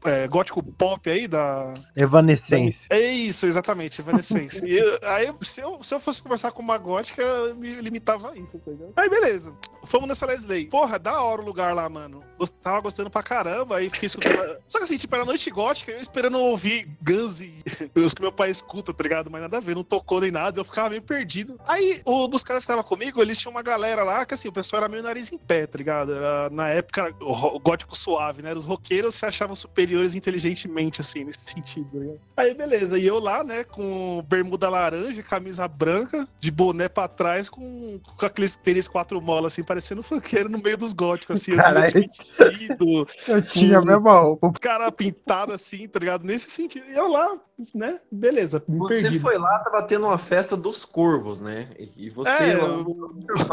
é, gótico pop aí da. Evanescência. É isso, exatamente, Evanescence. e eu- aí, se eu, se eu fosse conversar com uma gótica, eu me limitava a isso, ligado? Aí, beleza. Fomos nessa Leslie. Porra, da hora o lugar lá, mano. Gost- Tava gostando pra caramba, aí fiquei escutando. Só que assim, tipo, era noite gótica, eu esperando ouvir Guns e [laughs] os que meu pai escuta, tá ligado? Mas nada a ver, não tocou nem nada, eu ficava meio perdido. Aí, o dos caras que estavam comigo, eles tinham uma galera lá que assim, o pessoal era meio nariz em pé, tá ligado? Era, na época, o gótico suave, né? Os roqueiros se achavam superiores inteligentemente, assim, nesse sentido, ligado? Aí, beleza. E eu lá, né, com bermuda laranja, camisa branca, de boné pra trás, com, com aqueles tênis quatro molas, assim, parecendo funkeiro no meio dos góticos, assim, as Caralho. vestido, Eu tinha a mesma roupa. o cara pintado assim, tá ligado? Nesse sentido. E eu lá, né? Beleza, Você foi lá, tava tendo uma festa dos corvos, né? E você É, lá.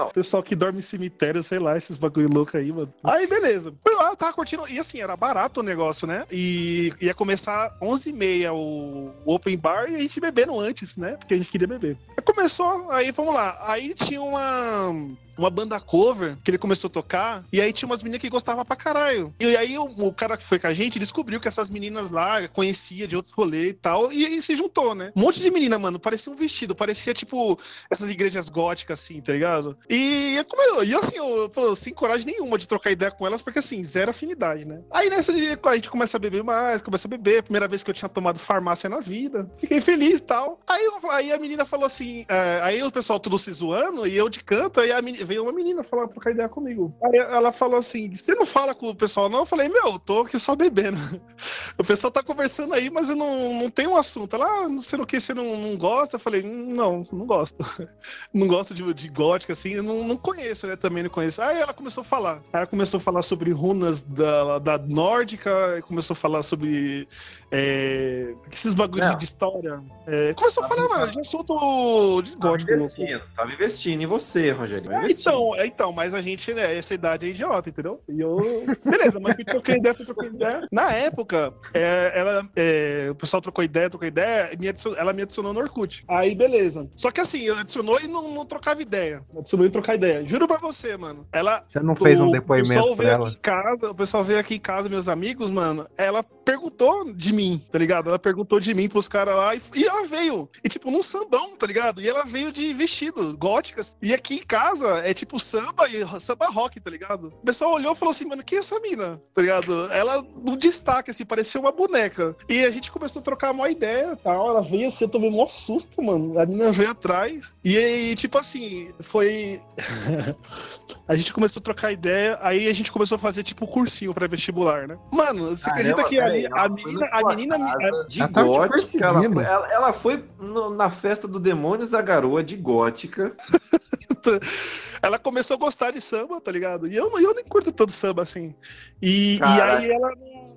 o pessoal que dorme em cemitério, sei lá, esses bagulho louco aí, mano. Aí, beleza. Fui lá, tava curtindo. E assim, era barato o negócio, né? E ia começar 11h30 o, o open bar e a gente bebendo antes, né? Porque a gente queria beber. Aí começou, aí vamos lá. Aí tinha uma. Uma banda cover que ele começou a tocar, e aí tinha umas meninas que gostavam pra caralho. E aí o, o cara que foi com a gente descobriu que essas meninas lá conhecia de outro rolê e tal, e aí se juntou, né? Um monte de menina, mano, parecia um vestido, parecia tipo essas igrejas góticas, assim, tá ligado? E, como eu, e assim, eu, pô, sem coragem nenhuma de trocar ideia com elas, porque assim, zero afinidade, né? Aí nessa a gente começa a beber mais, começa a beber, primeira vez que eu tinha tomado farmácia na vida. Fiquei feliz e tal. Aí, eu- aí a menina falou assim, é, aí o pessoal tudo se zoando, e eu de canto, aí a meni- veio uma menina falar, trocar ideia comigo. Aí ela falou assim, você não fala com o pessoal não? Eu falei, meu, eu tô aqui só bebendo. [laughs] O pessoal tá conversando aí, mas eu não, não tenho um assunto. Ela, ah, não sei no que, você não, não gosta? Eu falei, "Hum, não, não gosto. [laughs] Não gosto de, de gótica, assim, eu não, não conheço, né? Também não conheço. Aí ela começou a falar. Aí ela começou a falar sobre runas da, da nórdica, começou a falar sobre é, esses bagulhos de história. É, começou a falar, mano, de assunto de Tava gótico. louco. investindo, tava investindo em você, Rogério. É, então, Então, é, então, mas a gente, né, essa idade é idiota, entendeu? E eu. Beleza, mas fui troquei ideia, troquei ideia. Na época, é, ela, é, o pessoal trocou ideia, trocou ideia, me ela me adicionou no Orkut. Aí, beleza. Só que assim, eu adicionou e não, não trocava ideia. Adicionou e trocar ideia. Juro pra você, mano. Ela. Você não fez um o depoimento pessoal pra ela? aqui em casa, o pessoal veio aqui em casa, meus amigos, mano. Ela perguntou de mim, tá ligado? Ela perguntou de mim pros caras lá e, e ela veio. E tipo, num sambão, tá ligado? E ela veio de vestido, góticas. E aqui em casa é tipo samba e samba rock, tá ligado? O pessoal olhou e falou assim, mano, quem é essa mina? Tá ligado? Ela no destaque, assim, parecia uma boneca. E a gente começou a trocar uma ideia e tal. Ela veio assim, eu tomei um susto, mano. A mina veio atrás. E aí, tipo assim, foi. [laughs] a gente começou a trocar ideia, aí a gente começou a fazer tipo cursinho pré-vestibular, né? Mano, você acredita que ali, a menina, a menina. De Ela te gótica, ela foi, ela, ela foi no- na festa do Demônios a garoa de gótica. [laughs] ela começou a gostar de samba, tá ligado? E eu, eu nem curto tanto samba assim. E, e aí ela,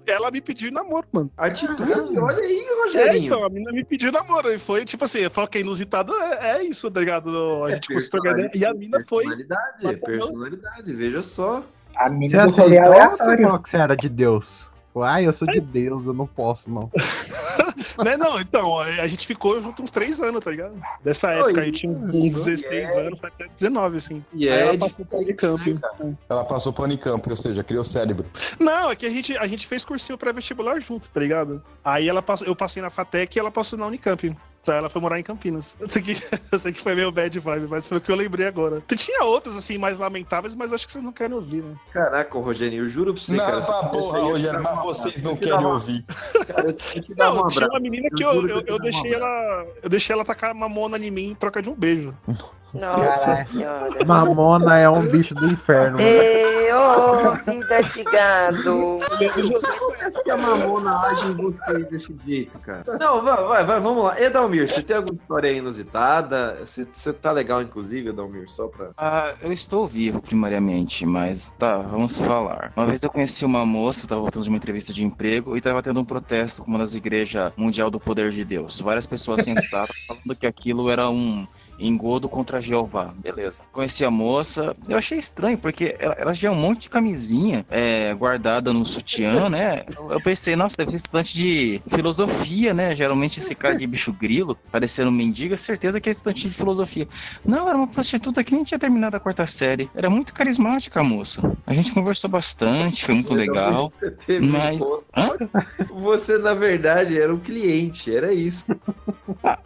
ela me pediu namoro, mano. Atitude, olha aí, É, Rogerinho. então, a menina me pediu namoro. E foi tipo assim, eu falo que é inusitado, é, é isso, tá ligado? A gente começou a trocar ideia. E a mina foi. Personalidade, é personalidade, veja só. A Você mina do rolê ou você aleatório. falou que você era de Deus? Ai, eu sou de Deus, eu não posso, não. [laughs] né, não, então, a a gente ficou junto uns três anos, tá ligado? Dessa época, aí tinha uns 16 anos, foi até 19, assim. E aí é ela de- passou pro Unicamp. Ela passou pro Unicamp, ou seja, criou cérebro. Não, é que a gente, a gente fez cursinho pré-vestibular junto, tá ligado? Aí ela passou, eu passei na FATEC e ela passou na Unicamp. Então ela foi morar em Campinas. Eu sei, que, [laughs] eu sei que foi meio bad vibe, mas foi o que eu lembrei agora. Tinha outras, assim, mais lamentáveis, mas acho que vocês não querem ouvir, né? Caraca, Rogerinho, eu juro pra você, Não, cara. pra porra, Rogério, mas vocês não querem ouvir. dar um Não, tinha abraço. uma menina que Eu eu, que eu, eu eu deixei ela. Eu deixei ela tacar mamona em mim em troca de um beijo. Nossa senhora. Mamona é um bicho do inferno. né? Ei, ô, vida de gado. Se a mamona age em vocês desse jeito, cara. Não, vai, vai, vai, vamos lá. Edalmir, você tem alguma história inusitada? Você, você tá legal, inclusive, Edalmir, só pra. Ah, eu estou vivo, primariamente, mas tá, vamos falar. Uma vez eu conheci uma moça, tava voltando de uma entrevista de emprego e tava tendo um protesto com uma das igrejas mundial do poder de Deus. Várias pessoas sensatas [laughs] falando que aquilo era um engodo contra Jeová. Beleza. Conheci a moça, eu achei estranho, porque ela, ela tinha um monte de camisinha é, guardada no sutiã, [laughs] né? Eu, eu pensei, nossa, deve ser estudante de filosofia, né? Geralmente esse cara de bicho grilo, parecendo um mendigo, é certeza que é estudante de filosofia. Não, era uma prostituta que nem tinha terminado a quarta série. Era muito carismática a moça. A gente conversou bastante, foi muito legal. Você Mas. Você, na verdade, era um cliente, era isso.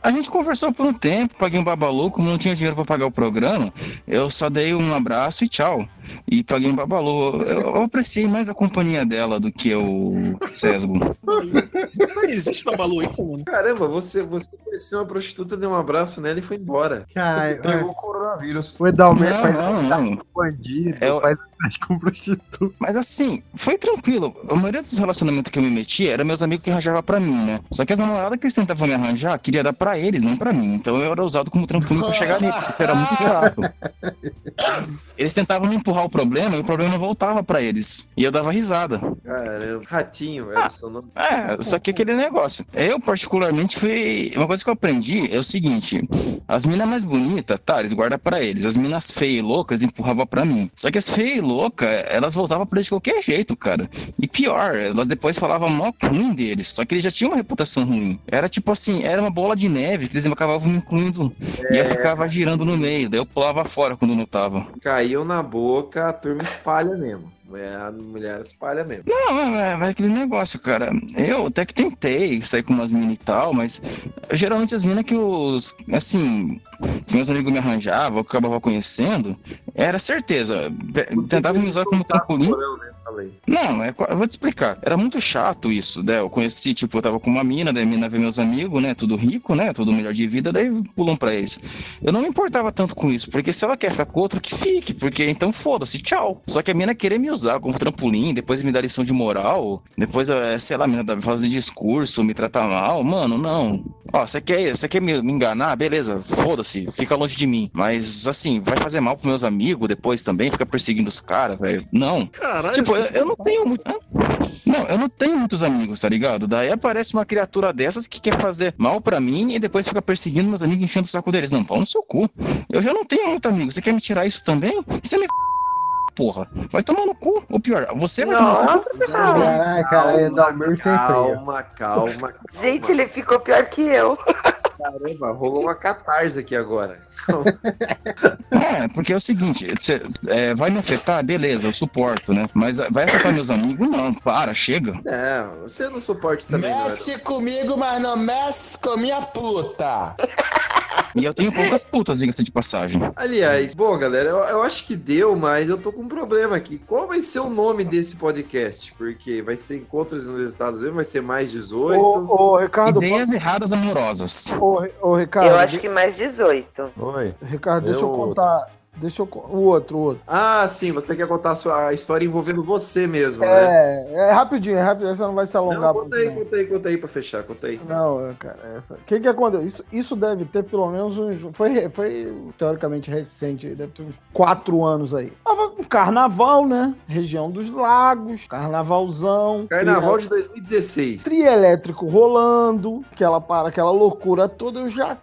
A gente conversou por um tempo, paguei um babalu, como não tinha dinheiro pra pagar o programa, eu só dei um abraço e tchau. E paguei um babalu. Eu, eu apreciei mais a companhia dela do que o Sesgo. Não existe babalu aí, mano. Caramba, você, você conheceu uma prostituta, deu um abraço nela e foi embora. Cara, Pegou o coronavírus. o Edalmer Não, faz não, não. com bandido, É o- faz com prostituta. Mas assim, foi tranquilo. A maioria dos relacionamentos que eu me metia era meus amigos que arranjavam pra mim, né? Só que as namoradas que eles tentavam me arranjar, queria dar pra eles, não pra mim. Então eu era usado como trampolim pra chegar nele, porque era muito [laughs] barato. Eles tentavam me empurrar o problema e o problema voltava pra eles. E eu dava risada. Caramba, ratinho, era seu nome. É, só que aquele negócio. Eu, particularmente, fui. Uma coisa que eu aprendi é o seguinte: as minas mais bonitas, tá, eles guardam pra eles. As minas feias e loucas empurravam pra mim. Só que as feias e loucas, elas voltavam pra eles de qualquer jeito, cara. E pior, elas depois falavam mal ruim deles. Só que eles já tinham uma reputação ruim. Era tipo assim, era uma bola de neve que eles acabavam me incluindo. E eu ficava girando no meio. Daí eu pulava fora quando não tava. Caiu na boca, a turma espalha mesmo. É, A mulher espalha mesmo. Não, é, é, é aquele negócio, cara. Eu até que tentei sair com umas minas e tal, mas geralmente as minas que os. Assim, que meus amigos me arranjavam, que eu acabava conhecendo, era certeza. Be- Tentavam me usar como trampolim. Né? Falei. Não, é, eu vou te explicar. Era muito chato isso, né? Eu conheci, tipo, eu tava com uma mina, daí a mina veio meus amigos, né? Tudo rico, né? Tudo melhor de vida, daí pulam pra eles. Eu não me importava tanto com isso, porque se ela quer ficar com outro, que fique, porque então foda-se, tchau. Só que a mina querer me usar como trampolim, depois me dar lição de moral, depois, eh, sei lá, a mina fazer discurso, me tratar mal, mano, não. Ó, você quer, você quer me, me enganar? Beleza, foda-se, fica longe de mim. Mas, assim, vai fazer mal pros meus amigos depois também, fica perseguindo os caras, velho. Não. Caralho, Tipo, eu, eu não tenho muito. Não, eu não tenho muitos amigos, tá ligado? Daí aparece uma criatura dessas que quer fazer mal pra mim e depois fica perseguindo meus amigos enchendo o saco deles. Não, pau no seu cu. Eu já não tenho muito amigo. Você quer me tirar isso também? Você me porra. Vai tomar no cu. Ou pior, você vai tomar no cu de outra pessoa. Caralho, cara, é Dalmir sem freio. Calma, calma, calma. Gente, ele ficou pior que eu. [laughs] Caramba, rolou uma catarse aqui agora. É, porque é o seguinte, cê, é, vai me afetar, beleza, eu suporto, né? Mas vai afetar meus amigos? Não, para, chega. É, você não suporta também, não é? Comigo, mas não mexe com minha puta. E eu tenho poucas putas, diga-se de passagem. Aliás, bom, galera, eu, eu acho que deu, mas eu tô com um problema aqui. Qual vai ser o nome desse podcast? Porque vai ser Encontros nos Estados Unidos, vai ser mais 18. Ô, ô, Ricardo, Ideias erradas amorosas. Ô, ô, Ricardo. Eu acho que mais 18. Oi. Ricardo, deixa eu Eu- contar. Deixa eu. O outro, o outro. Ah, sim, você quer contar a sua a história envolvendo você mesmo, né? É, é rapidinho, é rapidinho, essa não vai se alongar. Não, conta aí, conta aí, conta aí pra fechar, conta aí. Não, cara, essa. O que que aconteceu? Isso, isso deve ter pelo menos uns. Foi, foi teoricamente recente, deve ter uns quatro anos aí. Tava com carnaval, né? Região dos lagos, carnavalzão. Carnaval de 2016. Tria elétrico rolando, aquela, para, aquela loucura toda, eu já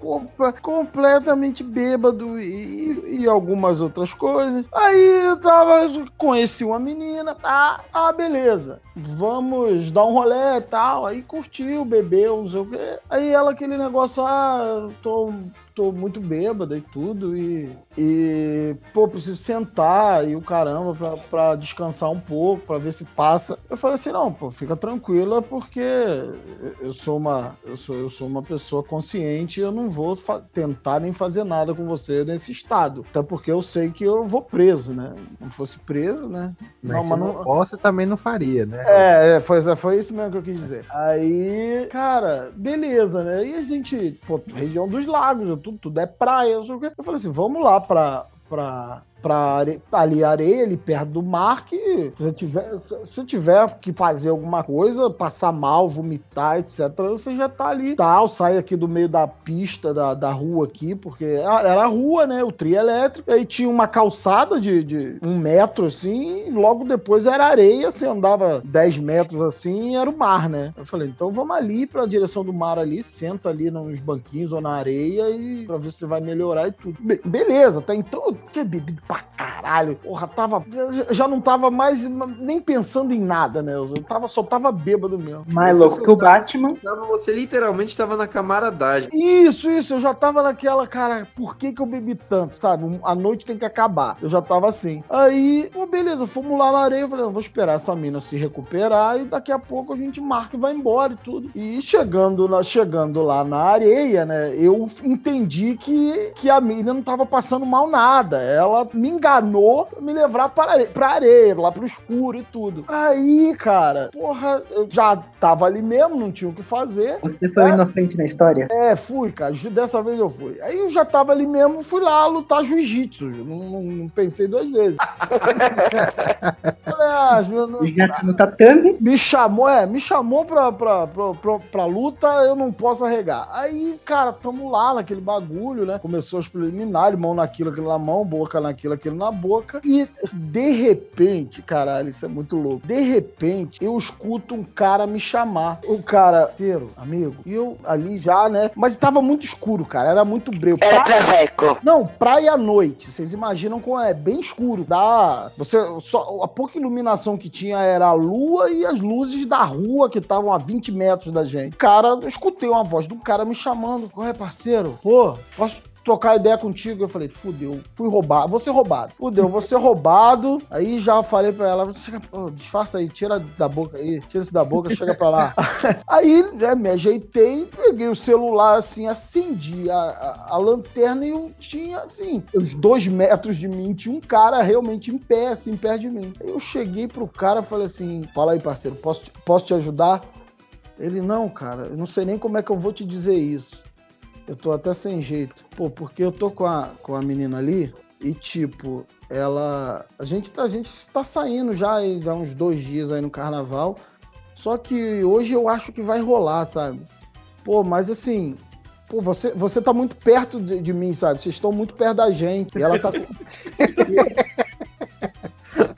completamente bêbado e, e algumas outras coisas. Aí eu tava, conheci uma menina, ah, ah, beleza, vamos dar um rolê e tal. Aí curtiu, bebeu, não sei o quê. Aí ela, aquele negócio, ah, tô. Tô muito bêbada e tudo, e, e pô, preciso sentar e o caramba pra, pra descansar um pouco, pra ver se passa. Eu falei assim: não, pô, fica tranquila, porque eu- eu sou uma, eu sou, eu sou uma pessoa consciente, eu não vou tentar nem fazer nada com você nesse estado. Até porque eu sei que eu vou preso, né? Não fosse preso, né? Mas se não fosse, também não faria, né? É, é, foi, foi isso mesmo que eu quis dizer. Aí, cara, beleza, né? E a gente, pô, região dos lagos, tudo, tudo é praia. Eu falei assim, vamos lá pra. pra pra are... ali areia, ali perto do mar, que se tiver, se tiver que fazer alguma coisa, passar mal, vomitar, etc., você já tá ali, tal, sai aqui do meio da pista, da, da rua aqui, porque era a rua, né, o trio elétrico, aí tinha uma calçada de, de um metro, assim, logo depois era areia, você andava 10 metros assim, era o mar, né. Eu falei, então vamos ali pra direção do mar ali, senta ali nos banquinhos ou na areia e pra ver se vai melhorar e tudo. Be- beleza, até então eu tinha bebido pra caralho. Porra, tava. eu Já não tava mais nem pensando em nada, né? Eu tava, só tava bêbado mesmo. Mais louco que o Batman. tava- Você literalmente tava na camaradagem. Isso, isso, eu já tava naquela, cara, por que que eu bebi tanto, sabe? A noite tem que acabar. Eu já tava assim. Aí, pô, beleza, fomos lá na areia, eu falei, não, vou esperar essa mina se recuperar e daqui a pouco a gente marca e vai embora e tudo. E chegando, na, chegando lá na areia, né, eu entendi que, que a mina não tava passando mal nada. Ela me enganou pra me levar pra areia, pra areia, lá pro escuro e tudo. Aí, cara, porra, eu já tava ali mesmo, não tinha o que fazer. Você foi o inocente na história? É, fui, cara. Dessa vez eu fui. Aí eu já tava ali mesmo, fui lá lutar jiu-jitsu. Não, não- não pensei duas vezes. [laughs] Falei, ah, eu não- Já tá no tatame? me chamou, é, me chamou pra, pra, pra, pra, pra luta, eu não posso arregar. Aí, cara, tamo lá naquele bagulho, né? Começou os preliminares, mão naquilo, aquilo na mão, boca naquilo, aquilo na boca. E, de repente, caralho, isso é muito louco. De repente, eu escuto um cara me chamar. O cara, inteiro, amigo. E eu ali já, né? Mas tava muito escuro, cara. Era muito breu. Era traveco. não, praia à noite. Vocês imaginam como é bem escuro. Dá. Você só a pouca iluminação que tinha era a lua e as luzes da rua que estavam a 20 metros da gente. Cara, eu escutei uma voz do cara me chamando. Qual é, parceiro? Pô, posso trocar ideia contigo. Eu falei, fudeu, fui roubado, vou ser roubado. Fudeu, vou ser roubado. Aí já falei pra ela, chega, disfarça aí, tira da boca aí, tira isso da boca, chega pra lá. [laughs] Aí, né, me ajeitei, peguei o celular assim, acendi a, a, a lanterna e eu tinha, assim, uns dois metros de mim, tinha um cara realmente em pé, assim, perto de mim. Aí eu cheguei pro cara e falei assim, fala aí, parceiro, posso, te- posso te ajudar? Ele, não, cara, eu não sei nem como é que eu vou te dizer isso. Eu tô até sem jeito. Pô, porque eu tô com a, com a menina ali e, tipo, ela. A gente tá, a gente tá saindo já, já uns dois dias aí no carnaval. Só que hoje eu acho que vai rolar, sabe? Pô, mas assim. Pô, você, você tá muito perto de, de mim, sabe? Vocês estão muito perto da gente. E ela tá. [laughs]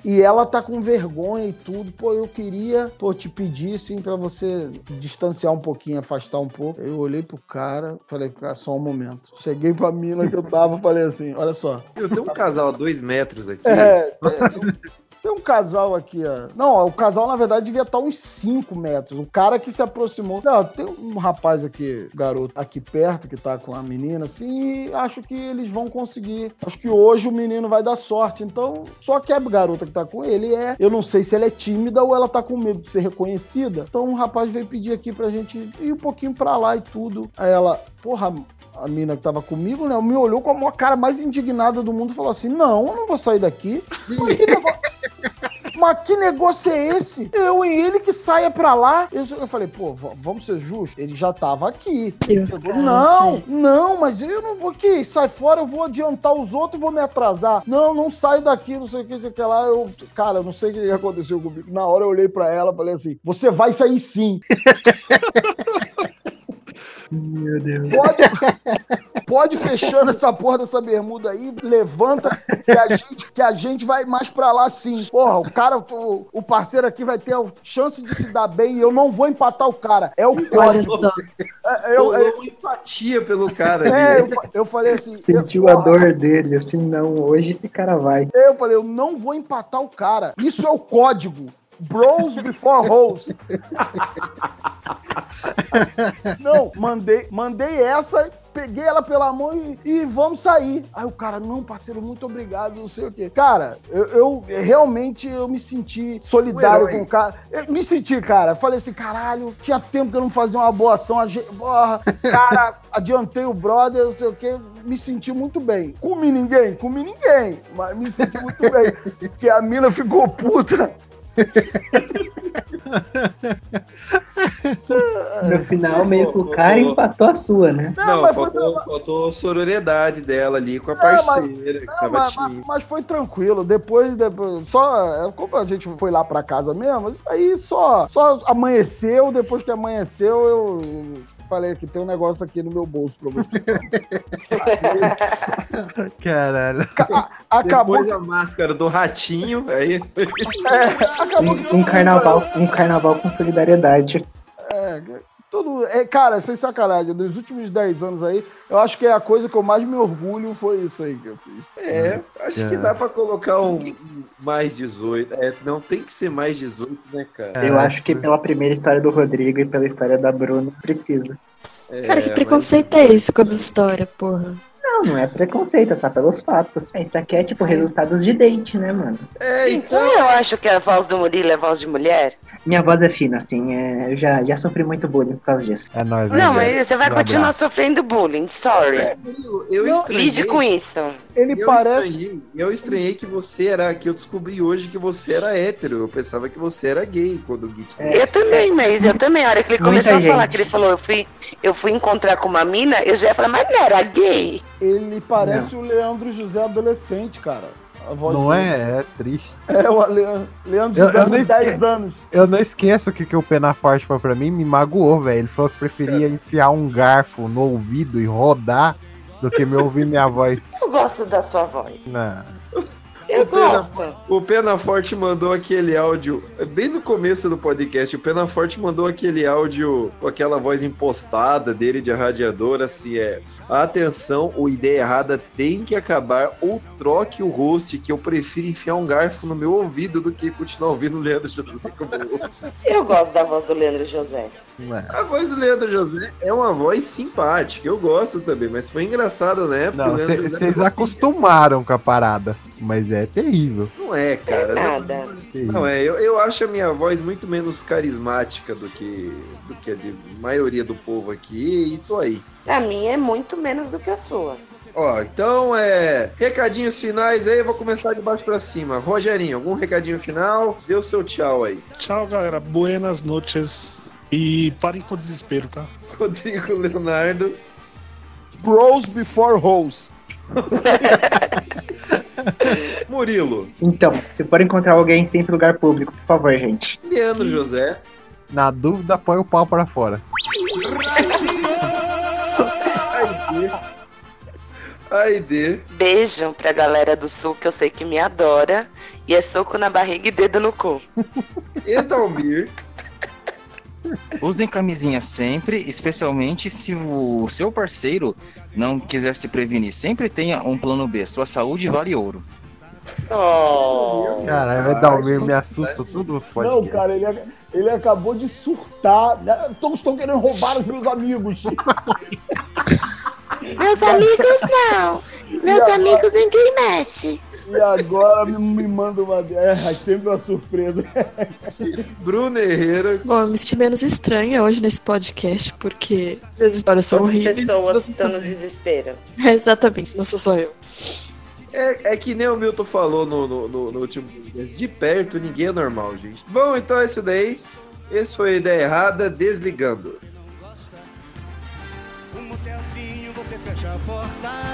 E ela tá com vergonha e tudo. Pô, eu queria, pô, te pedir, sim, pra você distanciar um pouquinho, afastar um pouco. Eu olhei pro cara, falei, cara, só um momento. Cheguei pra mina que eu tava, falei assim, olha só. Eu tenho um casal a dois metros aqui. É, tem, tem um casal aqui, ó. Não, o casal, na verdade, devia estar uns 5 metros. O cara que se aproximou. Não, tem um rapaz aqui, garoto, aqui perto, que tá com a menina, assim, e acho que eles vão conseguir. Acho que hoje o menino vai dar sorte. Então, só que a garota que tá com ele é. Eu não sei se ela é tímida ou ela tá com medo de ser reconhecida. Então, o rapaz veio pedir aqui pra gente ir um pouquinho pra lá e tudo. Aí ela, porra, a mina que tava comigo, né, me olhou com a cara mais indignada do mundo e falou assim: Não, eu não vou sair daqui. Mas [laughs] que negócio, Mas que negócio é esse? Eu e ele que saia pra lá. Eu, eu falei, pô, vamos ser justos. Ele já tava aqui. Não, não, mas eu não vou aqui. Sai fora, eu vou adiantar os outros e vou me atrasar. Não, não saio daqui, não sei o que, não sei o que lá. Eu, cara, eu não sei o que aconteceu comigo. Na hora eu olhei pra ela e falei assim: você vai sair sim. [laughs] Meu Deus. Pode, pode fechando essa porra dessa bermuda aí, levanta que a gente, que a gente vai mais pra lá sim. Porra, o cara, o, o parceiro aqui vai ter a chance de se dar bem e eu não vou empatar o cara. É o Olha código. só. É, eu, Rolou eu, uma empatia pelo cara é, ali. eu, eu falei assim. Sentiu eu, a dor dele, assim, não, hoje esse cara vai. Eu falei, eu não vou empatar o cara. Isso é o código. Bros before hoes. Não, mandei, mandei essa, peguei ela pela mão e, e vamos sair. Aí o cara, não, parceiro, muito obrigado, não sei o quê. Cara, eu, eu- realmente eu me senti solidário com o cara. Eu me senti, cara. Falei assim, caralho, tinha tempo que eu não fazia uma boa ação. Porra, cara, adiantei o brother, não sei o quê. Me senti muito bem. Comi ninguém? Comi ninguém. Mas me senti muito bem. Porque a mina ficou puta. No final, meio que o cara empatou a sua, né? Não, mas foi faltou, faltou a sororidade dela ali com a Não, mas- parceira que Não, tava mas, mas- mas foi tranquilo. Depois, depois só. é, Como a gente foi lá pra casa mesmo, isso aí só, só amanheceu. Depois que amanheceu, eu. Falei que tem um negócio aqui no meu bolso pra você. [laughs] Caralho. Acabou. Depois a máscara do ratinho, aí. acabou que Um, um carnaval, um carnaval com solidariedade. É, tudo. É, cara, sem sacanagem, dos últimos 10 anos aí, eu acho que é a coisa que eu mais me orgulho foi isso aí que eu fiz. É, acho que É. dá pra colocar um, um mais 18. É, não tem que ser mais 18, né, cara? Eu acho que pela primeira história do Rodrigo e pela história da Bruna, precisa. É, Cara, que mas- preconceito é esse com a minha história, porra? Não, não é preconceito, é só pelos fatos. É, Isso aqui é tipo resultados de date, né, mano? É, então. Então eu acho que a voz do Murilo é voz de mulher. Minha voz é fina, assim, é, eu já, já sofri muito bullying por causa disso. É nóis. Não, mas você vai continuar abraço. sofrendo bullying, sorry. Eu Não, estranhei. Lide com isso. Ele eu parece. Estranhei, eu estranhei que você era. Que eu descobri hoje que você era hétero. Eu pensava que você era gay quando o Gui te Eu também, mas eu também. A hora que ele Muita começou a falar gente. que ele falou, eu fui, eu fui encontrar com uma mina, eu já ia falar, mas não era gay. Ele parece o Leandro José adolescente, cara. A voz Não dele. é? É triste. É, o Leandro Eu- José eu nem 10 esque- anos. Eu não esqueço o que, que o Pena Forte falou pra mim, me magoou, velho. Ele falou que preferia enfiar um garfo no ouvido e rodar do que me ouvir minha voz. Eu gosto da sua voz. Não. Eu O Pena- gosto. O Pena Forte mandou aquele áudio, bem no começo do podcast, o Pena Forte mandou aquele áudio com aquela voz impostada dele de radiador, assim, é... Atenção, o Ideia Errada tem que acabar ou troque o host, que eu prefiro enfiar um garfo no meu ouvido do que continuar ouvindo o Leandro José como. Eu gosto da voz do Leandro José. A voz do Leandro José é uma voz simpática, eu gosto também, mas foi engraçado, né? Porque Não, vocês acostumaram com a parada, mas é terrível. Não é, cara. não- Nada. Não, é, eu, eu acho a minha voz muito menos carismática do que, do que a de maioria do povo aqui, e tô aí. A minha é muito menos do que a sua. Ó, então é. Recadinhos finais aí, eu vou começar de baixo pra cima. Rogerinho, algum recadinho final? Dê o seu tchau aí. Tchau, galera. Buenas noches. E parem com desespero, tá? Rodrigo Leonardo. Bros before hoes. [laughs] Murilo. Então, se for encontrar alguém sempre em lugar público, por favor, gente. Leandro José. Na dúvida, põe o pau pra fora. Aide. Beijo pra galera do Sul que eu sei que me adora. E é soco na barriga e dedo no cu. Edalmir. Usem camisinha sempre, especialmente se o seu parceiro não quiser se prevenir. Sempre tenha um plano B. Sua saúde vale ouro. Oh. Caralho, o Edalmir me assusta tudo pode. Não, cara, ele, ele acabou de surtar. Todos estão querendo roubar os meus amigos. Meus amigos não. Meus amigos ninguém mexe. E agora me, me manda uma. É, sempre uma surpresa. Bruno Herrera. Bom, eu me senti menos estranha hoje nesse podcast, porque as histórias são Todas as horríveis. pessoas estão no desespero. [laughs] Exatamente, não sou só eu. É, é que nem o Milton falou no, no, no- no último podcast. De perto, ninguém é normal, gente. Bom, então é isso daí. Esse foi a ideia errada, desligando. você fecha a porta.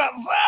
atrasado.